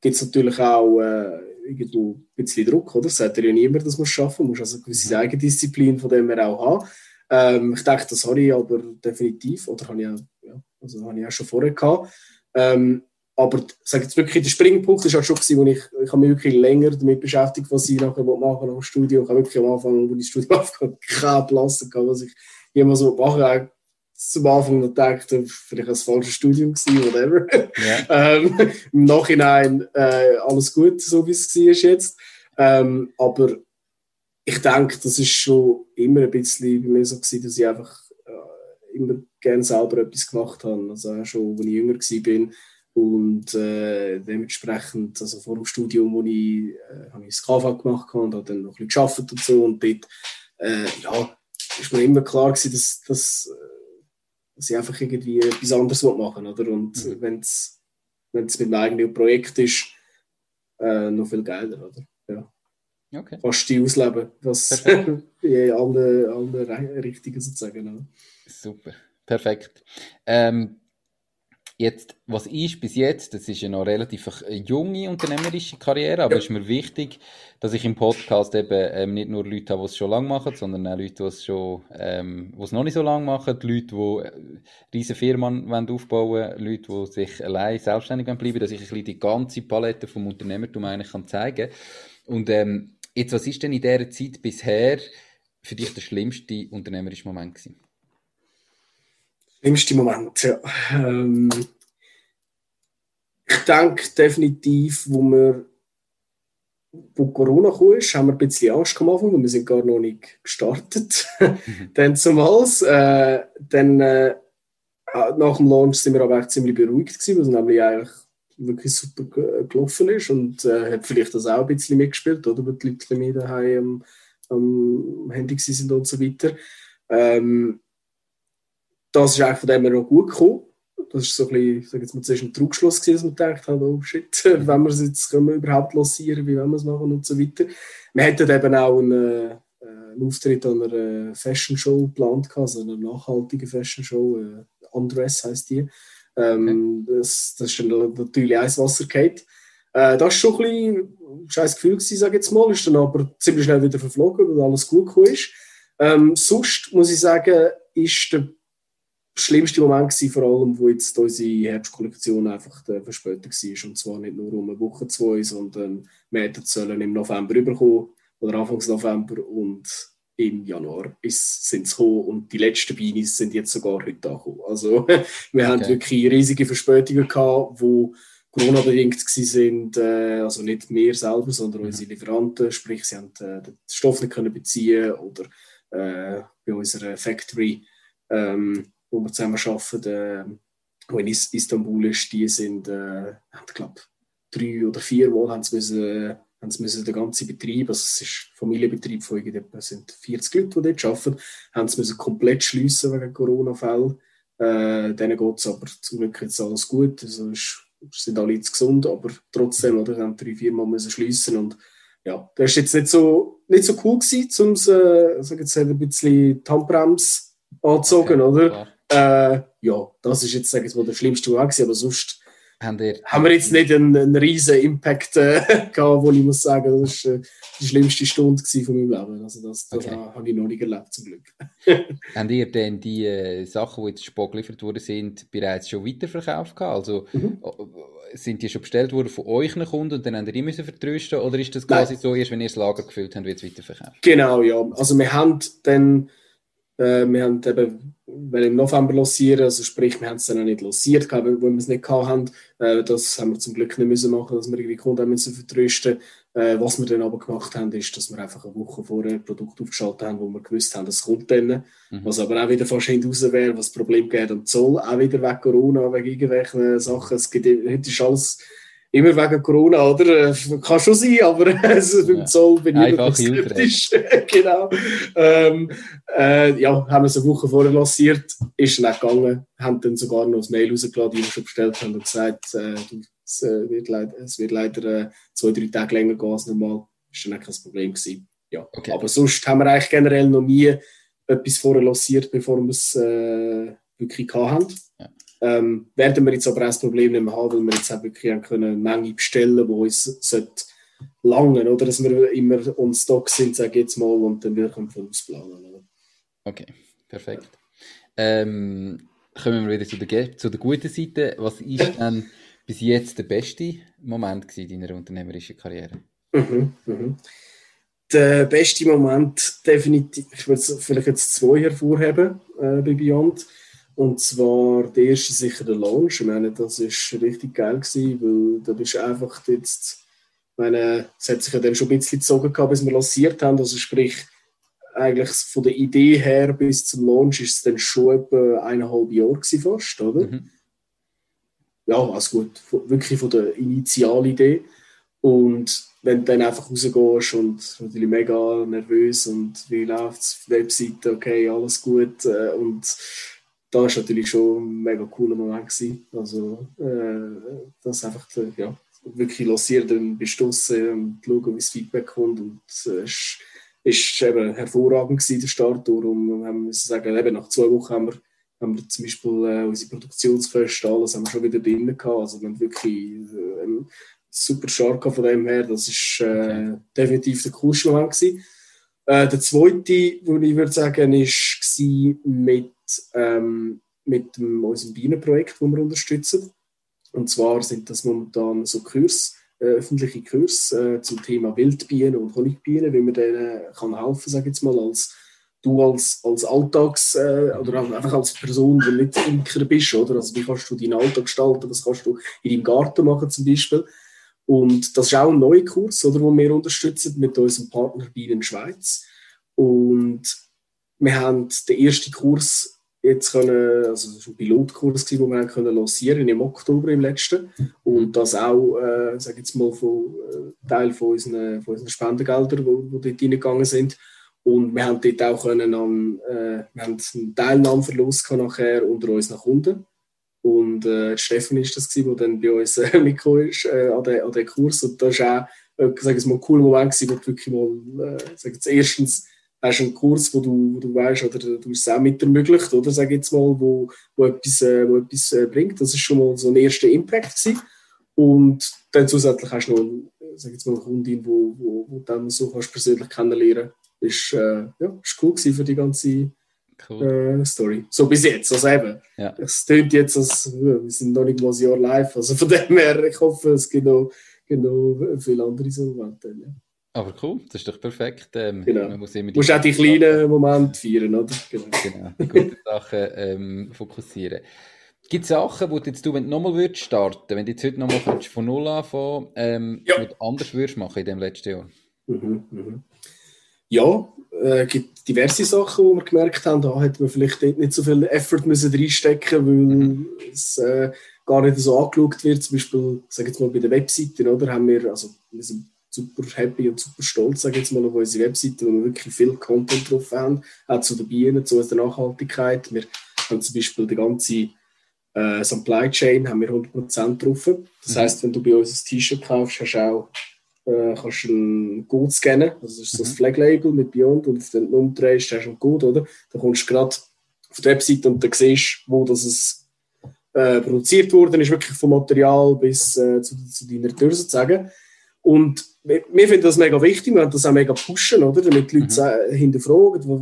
gibt es natürlich auch äh, irgendwo ein bisschen Druck, oder? Das sagt ja niemand, dass man es schaffen muss. also eine gewisse mhm. Eigendisziplin von dem wir auch haben. Ähm, ich denke, das habe ich aber definitiv, oder habe ich auch, ja, also habe ich auch schon vorher gehabt. Ähm, aber sage jetzt wirklich, der Springpunkt war halt schon, gewesen, wo ich, ich habe mich wirklich länger damit beschäftigt, was ich nachher machen nach dem Studium. Ich habe wirklich am Anfang, wo ich das Studium aufgehört habe, Plan gehabt, was ich jemals so machen zum Anfang noch gedacht, vielleicht ein falsches Studium gewesen, whatever. Yeah. ähm, Im Nachhinein äh, alles gut, so wie es war jetzt. Ähm, aber ich denke, das ist schon immer ein bisschen bei mir so gewesen, dass ich einfach äh, immer gerne selber etwas gemacht habe. Also schon, als ich jünger war. Und äh, dementsprechend, also vor dem Studium, wo ich, äh, habe ich das KV gemacht und habe dann noch ein bisschen gearbeitet und so. Und dort, äh, ja, ist mir immer klar gewesen, dass, dass, äh, dass ich einfach irgendwie etwas anderes machen will, oder? Und mhm. wenn es mit einem eigenen Projekt ist, äh, noch viel geiler, oder? Ja. Okay. Fast die ausleben, was in allen, allen Richtungen sozusagen. Oder? Super, perfekt. Ähm, Jetzt, was ist bis jetzt, das ist ja noch relativ junge unternehmerische Karriere, aber es ja. ist mir wichtig, dass ich im Podcast eben ähm, nicht nur Leute habe, die es schon lange machen, sondern auch Leute, die es schon, ähm, die es noch nicht so lange machen, Leute, die äh, riesige Firmen aufbauen wollen, Leute, die sich allein selbstständig bleiben dass ich ein bisschen die ganze Palette vom Unternehmertum eigentlich kann zeigen Und ähm, jetzt, was ist denn in dieser Zeit bisher für dich der schlimmste unternehmerische Moment gewesen? Schlimmste Moment, ja. Ähm, ich denke definitiv, wo wir wo Corona kam, haben wir ein bisschen Angst am Anfang, weil wir sind gar noch nicht gestartet. Mhm. dann zumals. Äh, dann äh, nach dem Launch sind wir aber ziemlich beruhigt gewesen, weil es nämlich eigentlich wirklich super gelaufen ist und äh, hat vielleicht das auch ein bisschen mitgespielt, oder? Weil die Leute mehr daheim am, am Handy sind und so weiter. Ähm, das ist eigentlich von dem her noch gut gekommen. Das ist so ein bisschen, sag jetzt mal, zuerst ein Trugschluss gewesen, dass man gedacht hat, oh shit, wenn wir es jetzt können wir überhaupt lancieren, wie wollen wir es machen und so weiter. Wir hatten eben auch einen, äh, einen Auftritt an einer Fashion Show geplant, also einer nachhaltigen Fashion Show, äh, Undress heisst die. Ähm, okay. das, das ist dann natürlich Eiswasser geht. Äh, das war schon ein bisschen ein scheiß Gefühl, gewesen, sage ich jetzt mal. Ist dann aber ziemlich schnell wieder verflogen, weil alles gut gekommen ist. Ähm, sonst muss ich sagen, ist der schlimmste Moment war vor allem, wo jetzt unsere Herbstkollektion einfach verspätet war. Und zwar nicht nur um eine Woche, zwei, sondern wir hätten sollen im November rüberkommen oder Anfangs November und im Januar sind sie gekommen und die letzten Beanies sind jetzt sogar heute angekommen. Also wir okay. haben wirklich riesige Verspätungen gehabt, die Corona-bedingt sind, äh, also nicht wir selber, sondern mhm. unsere Lieferanten, sprich sie haben äh, den Stoff nicht können beziehen oder äh, bei unserer Factory ähm, wo wir zusammen arbeiten, äh, wo in Istanbul ist, die sind, äh, ich glaube, drei oder vier Mal haben sie müssen, haben sie müssen den ganzen Betrieb, also es ist ein Familienbetrieb von etwa sind 40 Leute, die dort arbeiten, haben sie müssen komplett schliessen wegen Corona-Fällen. Äh, denen geht es aber zum Glück jetzt alles gut, also ist, sind alle jetzt gesund, aber trotzdem, oder, haben drei, vier Mal müssen schliessen und ja, das ist jetzt nicht so, nicht so cool gewesen, um äh, sag jetzt, ein bisschen die Handbremse anzuzogen, okay, oder? Klar. Äh, ja, das ist jetzt, sage ich mal, der schlimmste Moment, aber sonst haben, wir jetzt nicht einen, einen riesen Impact äh, gehabt, wo ich muss sagen, das war äh, die schlimmste Stunde von meinem Leben. Also das, das okay. habe ich noch nicht erlebt, zum Glück. Habt ihr denn die äh, Sachen, die jetzt Sport geliefert worden sind, bereits schon weiterverkauft gehabt? Also mhm. sind die schon bestellt worden von euch nach Kunden und dann habt ihr die müssen vertrösten oder ist das quasi Nein. so, erst wenn ihr das Lager gefüllt habt, wird es weiterverkauft? Genau, ja. Also wir haben dann äh, wir haben eben weil im November losieren, also sprich, wir haben es dann auch nicht losiert, wo wir es nicht hatten. Äh, das haben wir zum Glück nicht müssen machen, dass wir irgendwie Kunden müssen vertrösten. Äh, was wir dann aber gemacht haben, ist, dass wir einfach eine Woche vorher ein Produkt aufgeschaltet haben, wo wir gewusst haben, es kommt dann. Mhm. Was aber auch wieder fast hinten wäre, was das Problem geht am Zoll, auch wieder wegen Corona, wegen irgendwelchen Sachen. Es gibt, heute ist alles immer wegen Corona, oder? Äh, kann schon sein, aber also beim Zoll bin ich immer skeptisch. genau. Ähm, äh, ja, haben wir es eine Woche vorher lanciert, ist dann auch gegangen, haben dann sogar noch ein Mail rausgeladen, die wir schon bestellt haben und gesagt, äh, es, äh, wird leider, es wird leider zwei, drei Tage länger gehen als normal. Ist dann auch kein Problem gewesen. Ja. Okay. Aber sonst haben wir eigentlich generell noch nie etwas vorher lanciert, bevor wir es äh, wirklich hatten. Ja. Ähm, werden wir jetzt aber auch das Problem nicht mehr haben, weil wir jetzt auch wirklich können eine Menge bestellen, die uns sollte langen, oder dass wir immer on Stock sind, sage ich jetzt mal, und dann wirklich vorausplanen. Oder? Okay, perfekt. Ähm, kommen wir wieder zu der, zu der guten Seite. Was ist denn bis jetzt der beste Moment in deiner unternehmerischen Karriere? Mhm, mhm. Der beste Moment definitiv, ich würde vielleicht jetzt zwei hervorheben äh, bei Beyond. Und zwar der erste sicher der Launch. Ich meine, das ist richtig geil gewesen, weil da bist einfach jetzt meine, es hat sich ja dann schon ein bisschen gezogen gehabt, bis wir lanciert haben. Also sprich, eigentlich von der Idee her bis zum Launch ist es dann schon etwa eineinhalb Jahre fast, oder? Mhm. Ja, also gut, wirklich von der Initialidee. Und wenn du dann einfach rausgehst und natürlich mega nervös und wie läuft es, Webseite, okay, alles gut. Äh, und da war natürlich schon ein mega cooler Moment. Gewesen. Also, äh, das einfach, ja, wirklich lancieren, dann du und schauen, wie das Feedback kommt. Und äh, es ist eben hervorragend gewesen, der Start. Darum haben wir sagen, eben nach zwei Wochen haben wir, haben wir zum Beispiel äh, unsere Produktionskosten, alles haben wir schon wieder drin gehabt. Also wir haben wirklich äh, super stark von dem her. Das ist äh, definitiv der coolste Moment gewesen. Äh, der zweite, den ich würde sagen, war mit, ähm, mit dem, unserem Bienenprojekt, das wir unterstützen. Und zwar sind das momentan so Kurs, äh, öffentliche Kurse äh, zum Thema Wildbienen und Honigbienen, wie man denen kann helfen, sage ich jetzt mal, als du als, als Alltags- äh, oder einfach als Person, die nicht Imker bist, oder? Also wie kannst du deinen Alltag gestalten, was kannst du in deinem Garten machen zum Beispiel. Und das ist auch ein neuer Kurs, oder, den wir unterstützen mit unserem Partner Bienen Schweiz. Und wir haben den ersten Kurs jetzt können, also das war ein Pilotkurs, den wir können lancieren im Oktober im letzten und das auch, äh, sage jetzt mal, von, äh, Teil von unseren, von unseren Spendengeldern, die dort reingegangen sind. Und wir haben dort auch können an, äh, wir haben einen Teilnahmeverlust nachher unter unseren Kunden. Und äh, Stefan ist das gewesen, der dann bei uns äh, mitgekommen ist äh, an, den, an den Kurs. Und das war auch, äh, sage ich mal, ein cooler Moment gewesen, wo du wirklich mal, äh, sag jetzt, erstens hast du einen Kurs, wo du, wo du weißt, oder du hast es auch mit ermöglicht, oder sag jetzt mal, wo, wo etwas, äh, wo etwas äh, bringt. Das ist schon mal so ein erster Impact gewesen. Und dann zusätzlich hast du noch, sag jetzt mal, eine Kundin, wo, wo, wo dann so kannst persönlich kennenlernen. Ist, äh, ja, ist cool gewesen für die ganze cool. äh, Story. So bis jetzt, also eben. Ja. Es klingt jetzt, als wir sind noch nicht mal ein Jahr live, also von dem her, ich hoffe, es gibt noch, gibt noch viele andere so Momente. Ja. Aber cool, das ist doch perfekt. Ähm, genau. Man muss immer die musst auch die kleinen Momente feiern, oder? Genau, genau die guten Sachen ähm, fokussieren. Gibt es Sachen, wo du jetzt du, wenn du nochmal würdest starten, wenn du jetzt heute nochmal von Null anfangen, ähm, ja. anders würdest machen in dem letzten Jahr? Mhm, mhm. Ja, es äh, gibt diverse Sachen, wo wir gemerkt haben, da hätte man vielleicht nicht so viel Effort müssen reinstecken weil mhm. es äh, gar nicht so angeschaut wird. Zum Beispiel, sage jetzt mal bei den Webseiten, oder, haben wir, also wir sind super happy und super stolz, sage ich jetzt mal, auf unsere Webseite, wo wir wirklich viel Content drauf haben, auch zu den Bienen, zu unserer Nachhaltigkeit. Wir haben zum Beispiel die ganze äh, Supply Chain haben wir 100% drauf. Das mhm. heißt, wenn du bei uns ein T-Shirt kaufst, hast du auch äh, kannst du einen Code scannen, also das ist so ein mhm. Flag-Label mit Beyond und wenn du umdrehst, hast du einen Code, oder? Dann kommst du gerade auf die Webseite und dann siehst wo das es äh, produziert wurde, ist wirklich vom Material bis äh, zu, zu deiner Tür sozusagen. Und wir, wir finden das mega wichtig, wir haben das auch mega pushen, oder? damit die Leute mhm. hinterfragen, wo,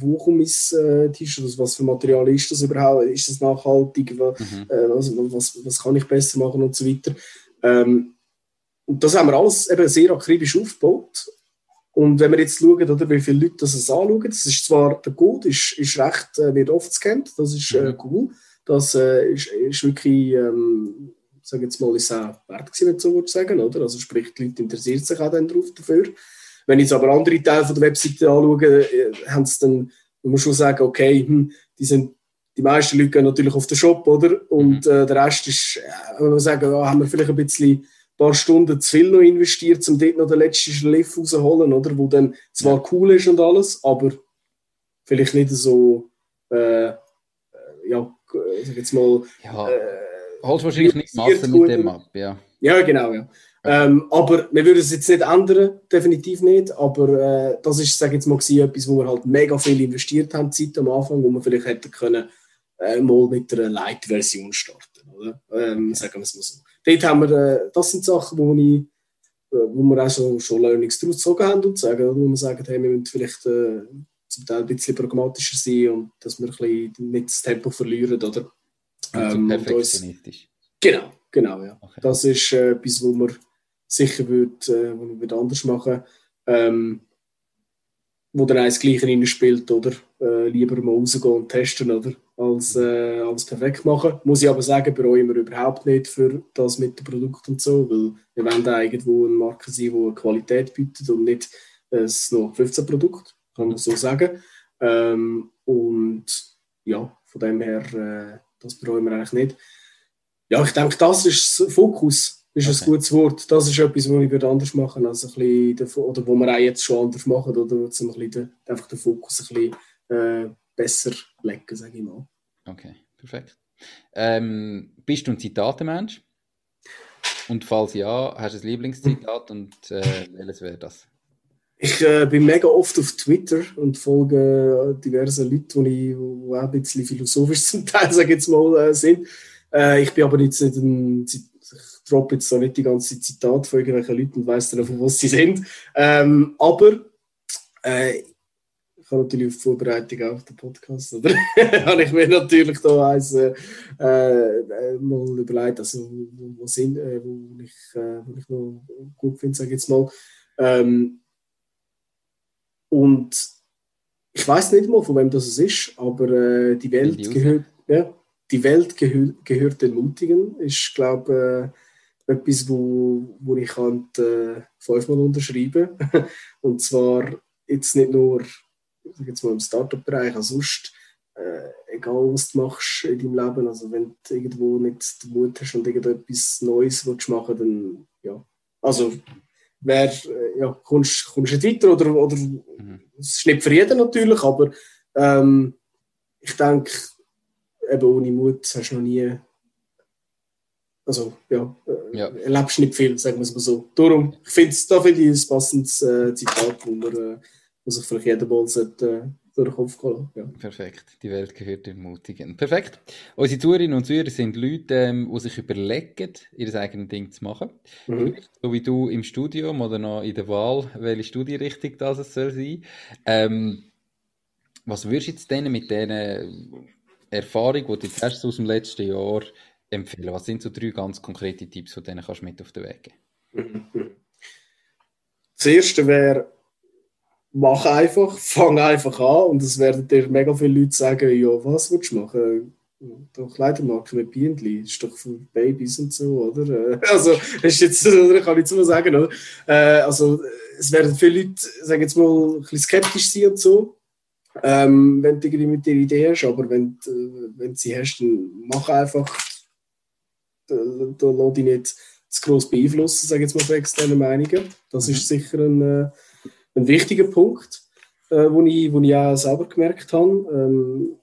wo, kommt mein äh, T-Shirt, was für Material ist das überhaupt, ist das nachhaltig, was, mhm. äh, was, was, was, kann ich besser machen und so weiter. Ähm, und das haben wir alles eben sehr akribisch aufgebaut. Und wenn wir jetzt schauen, oder, wie viele Leute das anschauen, das ist zwar, der Code ist, ist recht, äh, wird oft gescannt, das ist äh, mhm. cool. Das äh, ist, ist wirklich ähm, sage jetzt mal, ist es auch wert gewesen, wenn so würde sagen, oder? Also sprich, die Leute interessieren sich auch dann drauf dafür. Wenn ich jetzt aber andere Teile von der Webseite anschaue, äh, haben sie dann, man muss schon sagen, okay, hm, die sind, die meisten Leute gehen natürlich auf den Shop, oder? Und mhm. äh, der Rest ist, äh, wenn wir sagen, ja, haben wir vielleicht ein bisschen ein paar Stunden zu viel noch investiert, um dort noch den letzten Schliff rauszuholen, oder? Wo dann zwar cool ist und alles, aber vielleicht nicht so, äh, äh ja, sag jetzt mal, ja. Äh, holst wahrscheinlich nicht Masse mit dem ab, ja. Ja, genau, ja. Ähm, aber wir würden es jetzt nicht ändern, definitiv nicht. Aber äh, das ist, sage jetzt mal, gewesen, etwas, wo wir halt mega viel investiert haben, Zeit am Anfang, wo wir vielleicht hätten können, äh, mal mit einer Light-Version starten, oder? Ähm, sagen wir es mal so. Dort haben wir, äh, das sind Sachen, wo, ich, äh, wo wir auch so, schon Learnings daraus gezogen haben und sagen, wo wir sagen, hey, wir müssen vielleicht äh, zum Teil ein bisschen pragmatischer sein und dass wir ein bisschen nicht das Tempo verlieren, oder? Ähm, perfektionistisch. Genau, genau, ja. Okay. Das ist äh, etwas, wo man sicher wird, äh, wo man anders machen ähm, wo dann eins Gleiche spielt, oder? Äh, lieber mal rausgehen und testen, oder? als äh, alles perfekt machen. Muss ich aber sagen, bereuen wir überhaupt nicht für das mit dem Produkt und so, weil wir wollen da irgendwo eine Marke sein, die Qualität bietet und nicht ein noch 15 Produkt, kann man so sagen. Ähm, und ja, von dem her, äh, das bereuen wir eigentlich nicht. Ja, ich denke, das ist Fokus ist okay. ein gutes Wort. Das ist etwas, was ich anders machen würde, als ein bisschen, oder wo wir auch jetzt schon anders machen, oder zum ein bisschen einfach den Fokus ein bisschen äh, besser legen, sage ich mal. Okay, perfekt. Ähm, bist du ein Zitatemensch? Und falls ja, hast du ein Lieblingszitat und äh, welches wäre das? Ich äh, bin mega oft auf Twitter und folge diversen Leuten, die, auch ein bisschen philosophisch zum Teil, sage jetzt mal, äh, sind. Äh, ich bin aber jetzt nicht ein ich droppe jetzt so nicht die ganze Zitat von irgendwelchen Leuten und weiss dann, von was sie sind. Ähm, aber äh, ich habe natürlich auf Vorbereitung auf den Podcast, oder? habe ich mir natürlich da eins äh, äh, mal überlegt, also wo, wo, sind, äh, wo, ich, äh, wo ich noch gut finde, sage ich jetzt mal. Ähm, und ich weiß nicht mal, von wem das ist, aber äh, die Welt die gehört, ja, die Welt gehör, gehört den Mutigen. Ist, glaube äh, etwas, wo, wo ich kann, äh, fünfmal unterschreiben Und zwar jetzt nicht nur jetzt mal im Startup-Bereich, auch sonst, äh, egal was du machst in deinem Leben, also wenn du irgendwo nicht den Mut hast und irgendetwas Neues willst machen dann ja, also wer, äh, ja, kommst, kommst nicht weiter oder, oder mhm. es ist nicht für jeden natürlich, aber ähm, ich denke, eben ohne Mut hast du noch nie, also ja, äh, ja. erlebst nicht viel, sagen wir es mal so. Darum, ich finde da finde ich ein passendes äh, Zitat, wo, man, äh, wo sich vielleicht jeder mal sollte, äh, durch den Kopf gehen ja. Perfekt, die Welt gehört den Mutigen. Perfekt. Unsere Zuhörerinnen und Zuhörer sind Leute, ähm, die sich überlegen, ihr eigenes Ding zu machen. Mhm. So wie du im Studium oder noch in der Wahl, welche Studierichtung das soll sein. Ähm, was würdest du jetzt denen mit diesen Erfahrung, die du jetzt erst aus dem letzten Jahr empfehlen? Was sind so drei ganz konkrete Tipps, die du kannst mit auf den Weg geben Das erste wäre, mach einfach, fang einfach an und es werden dir mega viele Leute sagen, ja, was willst du machen? Doch Kleidermarke mit Bienen, ist doch für Babys und so, oder? Also, das ist jetzt, kann ich zu sagen, oder? Äh, also, es werden viele Leute, sagen jetzt mal, ein bisschen skeptisch sein und so ähm, wenn du mit der Idee hast. Aber wenn, äh, wenn du sie hast, dann mach einfach. Da, da lass dich nicht zu gross beeinflussen, sage ich jetzt mal von externen Meinungen. Das mhm. ist sicher ein, äh, ein wichtiger Punkt, äh, wo, ich, wo ich auch selber gemerkt habe. Ähm,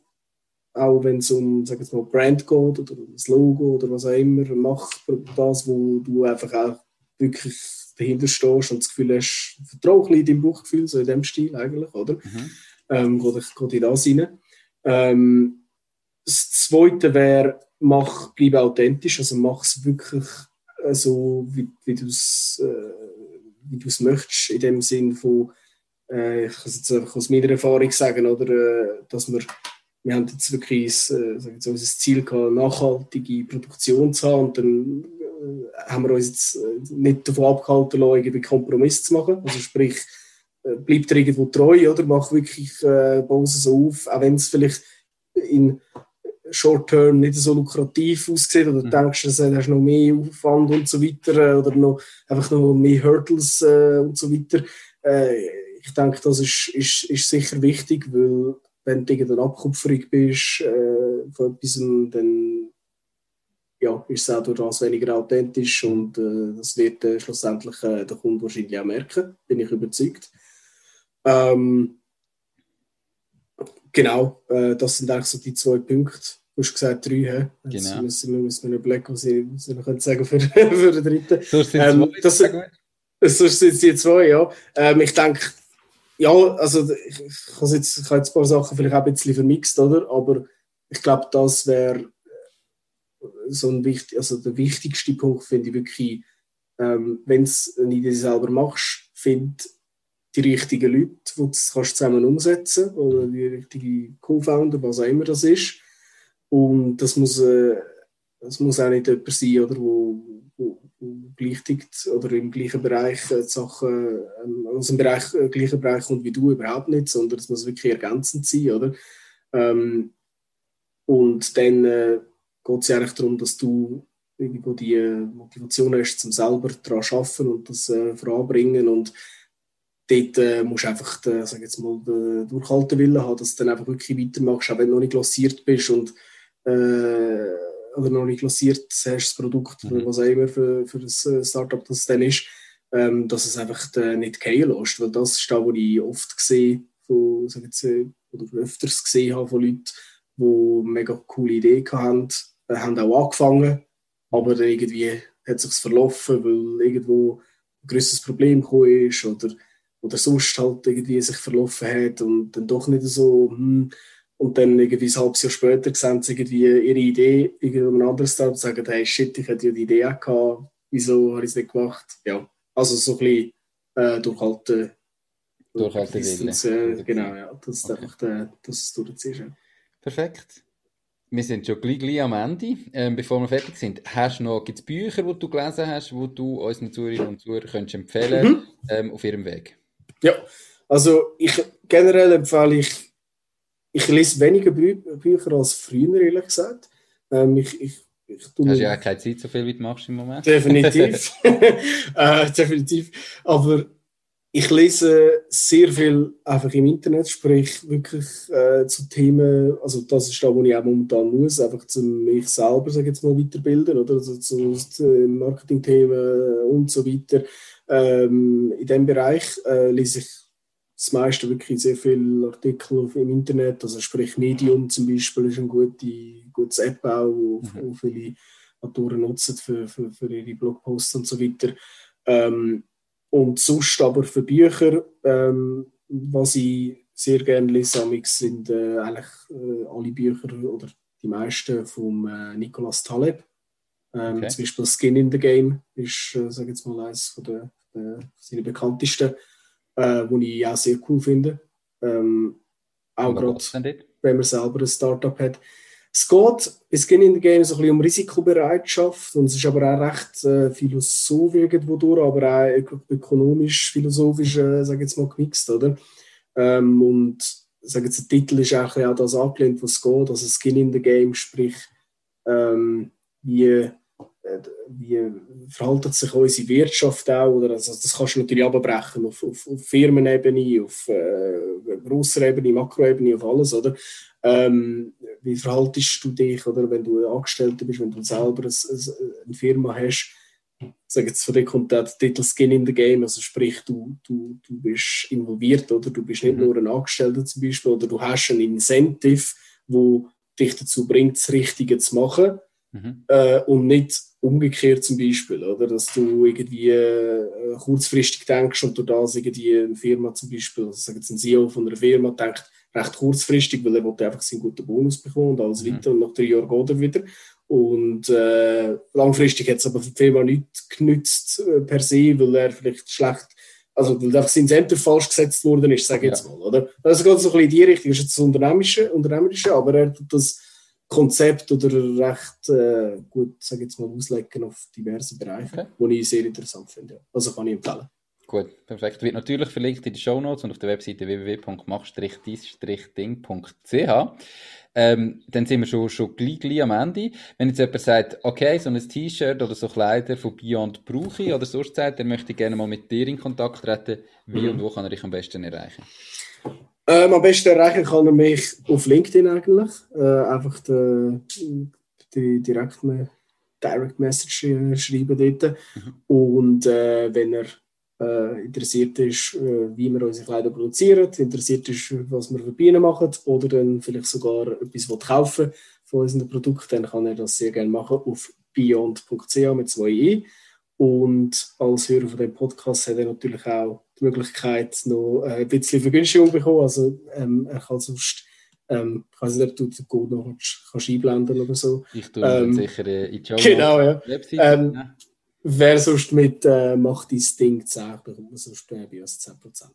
auch wenn es um sag jetzt mal, Brand geht oder das Logo oder was auch immer, mach das, wo du einfach auch wirklich dahinter stehst und das Gefühl hast, vertraue ein bisschen deinem Buchgefühl, so in dem Stil eigentlich, oder? Mhm ähm, geht, geht in das rein. Ähm, das Zweite wäre, mach, bleib authentisch, also mach es wirklich äh, so, wie, wie du es äh, möchtest, in dem Sinn von, äh, ich kann es jetzt einfach aus meiner Erfahrung sagen, oder, äh, dass wir, wir haben jetzt wirklich äh, jetzt unser Ziel gehabt, nachhaltige Produktion zu haben und dann äh, haben wir uns jetzt äh, nicht davon abgehalten, irgendwie Kompromiss zu machen, also sprich, äh, bleib dir irgendwo treu, oder? Mach wirklich, äh, Pause so auf, auch wenn es vielleicht in Short Term nicht so lukrativ aussieht oder mhm. denkst, dass du hast noch mehr Aufwand und so weiter äh, oder noch, einfach noch mehr Hurdles äh, und so weiter. Äh, ich denke, das ist, ist, ist sicher wichtig, weil wenn du irgendeine Abkupferung bist äh, von etwas, dann ja, ist es auch durch das weniger authentisch und äh, das wird äh, schlussendlich der Kunde wahrscheinlich auch merken, bin ich überzeugt. Ähm, genau, äh, das sind eigentlich so die zwei Punkte. Du hast gesagt drei, he? Jetzt genau. müssen wir, müssen wir überlegen, was ich, was ich noch sagen für, für den dritten. So sind ähm, das, so sind die zwei, ja. Ähm, ich denke, ja, also ich, ich, habe jetzt, ich habe jetzt ein paar Sachen vielleicht auch ein bisschen vermixt, oder? Aber ich glaube, das wäre äh, so ein wichtig, also der wichtigste Punkt, finde ich wirklich, ähm, wenn du eine Idee selber machst, finde die richtigen Leute, die das kannst zusammen umsetzen oder die richtigen Co-Founder, was auch immer das ist. Und das muss, äh, das muss auch nicht jemand sein, oder, wo, wo, wo gleichzeitig oder im gleichen Bereich äh, Sachen, ähm, aus dem Bereich, äh, gleichen Bereich kommt wie du, überhaupt nicht, sondern es muss wirklich ergänzend sein, oder? Ähm, Und dann äh, geht es ja eigentlich darum, dass du irgendwo die Motivation hast, zum selber daran zu arbeiten und das äh, voranbringen. Und dort äh, musst du einfach den, sag jetzt mal, den Durchhaltewillen haben, dass du dann einfach wirklich weitermachst, auch wenn du noch nicht lanciert bist und äh, oder noch nicht lanciert hast, das Produkt, mhm. was auch immer für, für das äh, Startup das dann ist, ähm, dass es einfach äh, nicht gehen lässt. Weil das ist das, was ich oft gesehen von, sag jetzt, äh, oder öfters gesehen habe von Leuten, die mega coole Ideen hatten, äh, haben auch angefangen, aber dann irgendwie hat es sich verlaufen, weil irgendwo ein größeres Problem gekommen ist oder, oder sonst halt irgendwie sich verlaufen hat und dann doch nicht so, hm, und dann irgendwie ein halbes Jahr später sehen sie irgendwie ihre Idee irgendwo ein anderes Tag und sagen, hey shit, ich hätte ja die Idee auch gehabt, wieso habe ich es nicht gemacht? Ja, also so ein bisschen äh, durchhalten. Durchhalten Wille. Äh, genau, ja, dass, okay. einfach der, dass es durchziehst. Ja. Perfekt. Wir sind schon gleich, gleich am Ende. Ähm, bevor wir fertig sind, hast du noch gibt's Bücher, die du gelesen hast, die du unseren Zuhörerinnen und Zuhörern könntest empfehlen mhm. ähm, auf ihrem Weg? Ja, also ich, generell empfehle ich, ich lese weniger Bü Bücher als früher, ehrlich gesagt. Ähm, ich, ich, ich du hast ja auch keine Zeit, so viel wie du machst im Moment. Definitiv. äh, definitiv. Aber ich lese sehr viel einfach im Internet, sprich wirklich äh, zu Themen, also das ist da, wo ich auch momentan muss, einfach zu mich selber, sage jetzt mal, weiterbilden, oder also zu, zu Marketingthemen und so weiter. Ähm, in dem Bereich äh, lese ich das meiste wirklich sehr viele Artikel im Internet, also sprich Medium zum Beispiel ist eine gute, gutes App auch, wo, mhm. viele Autoren nutzen für, für, für ihre Blogposts und so weiter. Ähm, und sonst aber für Bücher, ähm, was ich sehr gerne lese, sind äh, eigentlich äh, alle Bücher oder die meisten von äh, Nicolas Taleb. Ähm, okay. Zum Beispiel Skin in the Game ist, äh, sage jetzt mal, eines von der, der seiner bekanntesten, äh, wo ich auch sehr cool finde. Ähm, auch gerade, wenn man selber ein Startup hat. Es geht es geht in der Game so ein bisschen um Risikobereitschaft und es ist aber auch recht äh, philosophisch irgendwo durch, aber auch ökonomisch, philosophisch, äh, sage ich jetzt mal, gemixt, oder? Ähm, und sage jetzt, der Titel ist auch, auch das angelehnt, was es geht, also Skin in the Game, sprich, ähm, wie, wie verhaltet sich unsere Wirtschaft auch, oder? Also, das kannst du natürlich abbrechen auf, auf, auf Firmenebene, auf äh, grosser Ebene, Makroebene, auf alles, oder? Ähm, wie verhaltest du dich, oder wenn du Angestellter bist, wenn du selber eine, eine Firma hast, sag jetzt von dir kommt der Titel Skin in the Game, also sprich, du, du, du bist involviert, oder du bist nicht mhm. nur ein Angestellter zum Beispiel, oder du hast ein Incentive, wo dich dazu bringt, das Richtige zu machen mhm. äh, und nicht umgekehrt zum Beispiel, oder dass du irgendwie äh, kurzfristig denkst und du das irgendwie eine Firma zum Beispiel, also sag jetzt ein CEO von einer Firma denkt, recht kurzfristig, weil er wollte einfach seinen guten Bonus bekommen und alles mhm. weiter und nach drei Jahren geht er wieder. Und äh, langfristig hat es aber für die Firma nicht genützt äh, per se, weil er vielleicht schlecht, also weil einfach sein Center falsch gesetzt worden ist, sage ich jetzt mal. Oder? Also geht so ein bisschen in die Richtung, das ist jetzt das Unternehmerische, Unternehmerische aber er tut das Konzept oder recht äh, gut, sage jetzt mal, auslegen auf diverse Bereiche, okay. die ich sehr interessant finde. Also kann ich empfehlen. Gut, perfekt. Wird natürlich verlinkt in den Show Notes und auf der Webseite www.mach-dies-ding.ch. Ähm, dann sind wir schon, schon gleich, gleich am Ende. Wenn jetzt jemand sagt, okay, so ein T-Shirt oder so Kleider von Beyond brauche ich oder sonst sagt, dann möchte ich gerne mal mit dir in Kontakt treten. Wie mhm. und wo kann er dich am besten erreichen? Ähm, am besten erreichen kann er mich auf LinkedIn eigentlich. Äh, einfach die, die direkt, Direct Message schreiben dort. Mhm. Und äh, wenn er äh, interessiert ist, äh, wie wir unsere Kleider produzieren, interessiert ist, was wir für Bienen machen oder dann vielleicht sogar etwas kaufen von unseren Produkten, dann kann er das sehr gerne machen auf beyond.ch mit zwei i. Und als Hörer von dem Podcast hat er natürlich auch die Möglichkeit, noch ein bisschen Vergünstigung zu bekommen. Also ähm, er kann sonst ähm, ich weiß nicht, ob du den Code noch kannst einblenden oder so. Ich tue ähm, sicher in die Show Genau, ja. Ähm, ja. Wer sonst mit äh, «Mach dein Ding» 10 bekommt man sonst äh, bei uns 10%.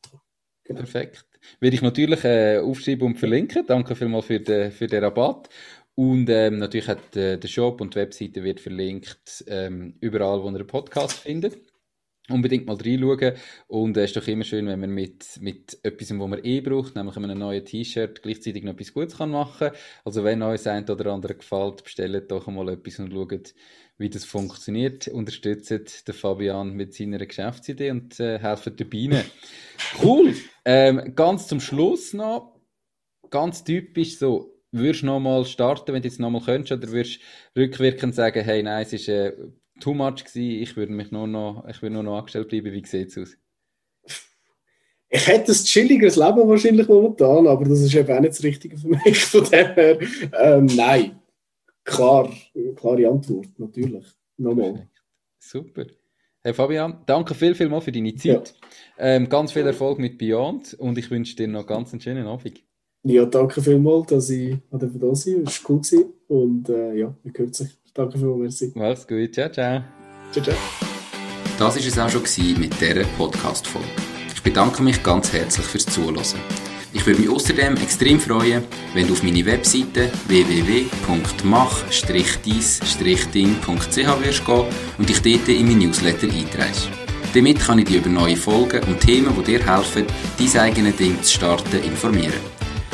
Genau. Perfekt. Werde ich natürlich äh, aufschreiben und verlinken. Danke vielmals für den, für den Rabatt. Und ähm, natürlich hat äh, der Shop und die Webseite wird verlinkt ähm, überall, wo ihr einen Podcast findet. Unbedingt mal reinschauen. Und es ist doch immer schön, wenn man mit, mit etwas, was man eh braucht, nämlich einem neuen T-Shirt, gleichzeitig noch etwas Gutes kann machen kann. Also wenn euch ein oder andere gefällt, bestellt doch mal etwas und schaut, wie das funktioniert. Unterstützt den Fabian mit seiner Geschäftsidee und äh, helfen der Biene. Cool! Ähm, ganz zum Schluss noch, ganz typisch so, würdest du nochmal starten, wenn du jetzt nochmal könntest, oder würdest rückwirkend sagen, hey, nein, es ist äh, too much gewesen, ich würde mich nur noch, ich würde nur noch angestellt bleiben, wie sieht es aus? Ich hätte ein chilligeres Leben wahrscheinlich momentan, aber das ist eben auch nicht das Richtige für mich. Von dem her, ähm, nein, klar, klare Antwort, natürlich. Nochmal. Super. Hey Fabian, danke viel, viel mal für deine Zeit. Ja. Ähm, ganz viel Erfolg mit Beyond und ich wünsche dir noch ganz einen schönen Abend. Ja, danke vielmals, dass ich da sein durfte. Es war cool gewesen. und äh, ja, man hört sich. Danke vielmals. Mach's gut. Ciao, ciao. Ciao, ciao. Das war es auch schon mit dieser Podcast-Folge. Ich bedanke mich ganz herzlich fürs Zuhören. Ich würde mich außerdem extrem freuen, wenn du auf meine Webseite www.mach-dies-ding.ch wirst gehen und dich dort in mein Newsletter einträgst. Damit kann ich dich über neue Folgen und Themen, die dir helfen, dein eigenes Ding zu starten, informieren.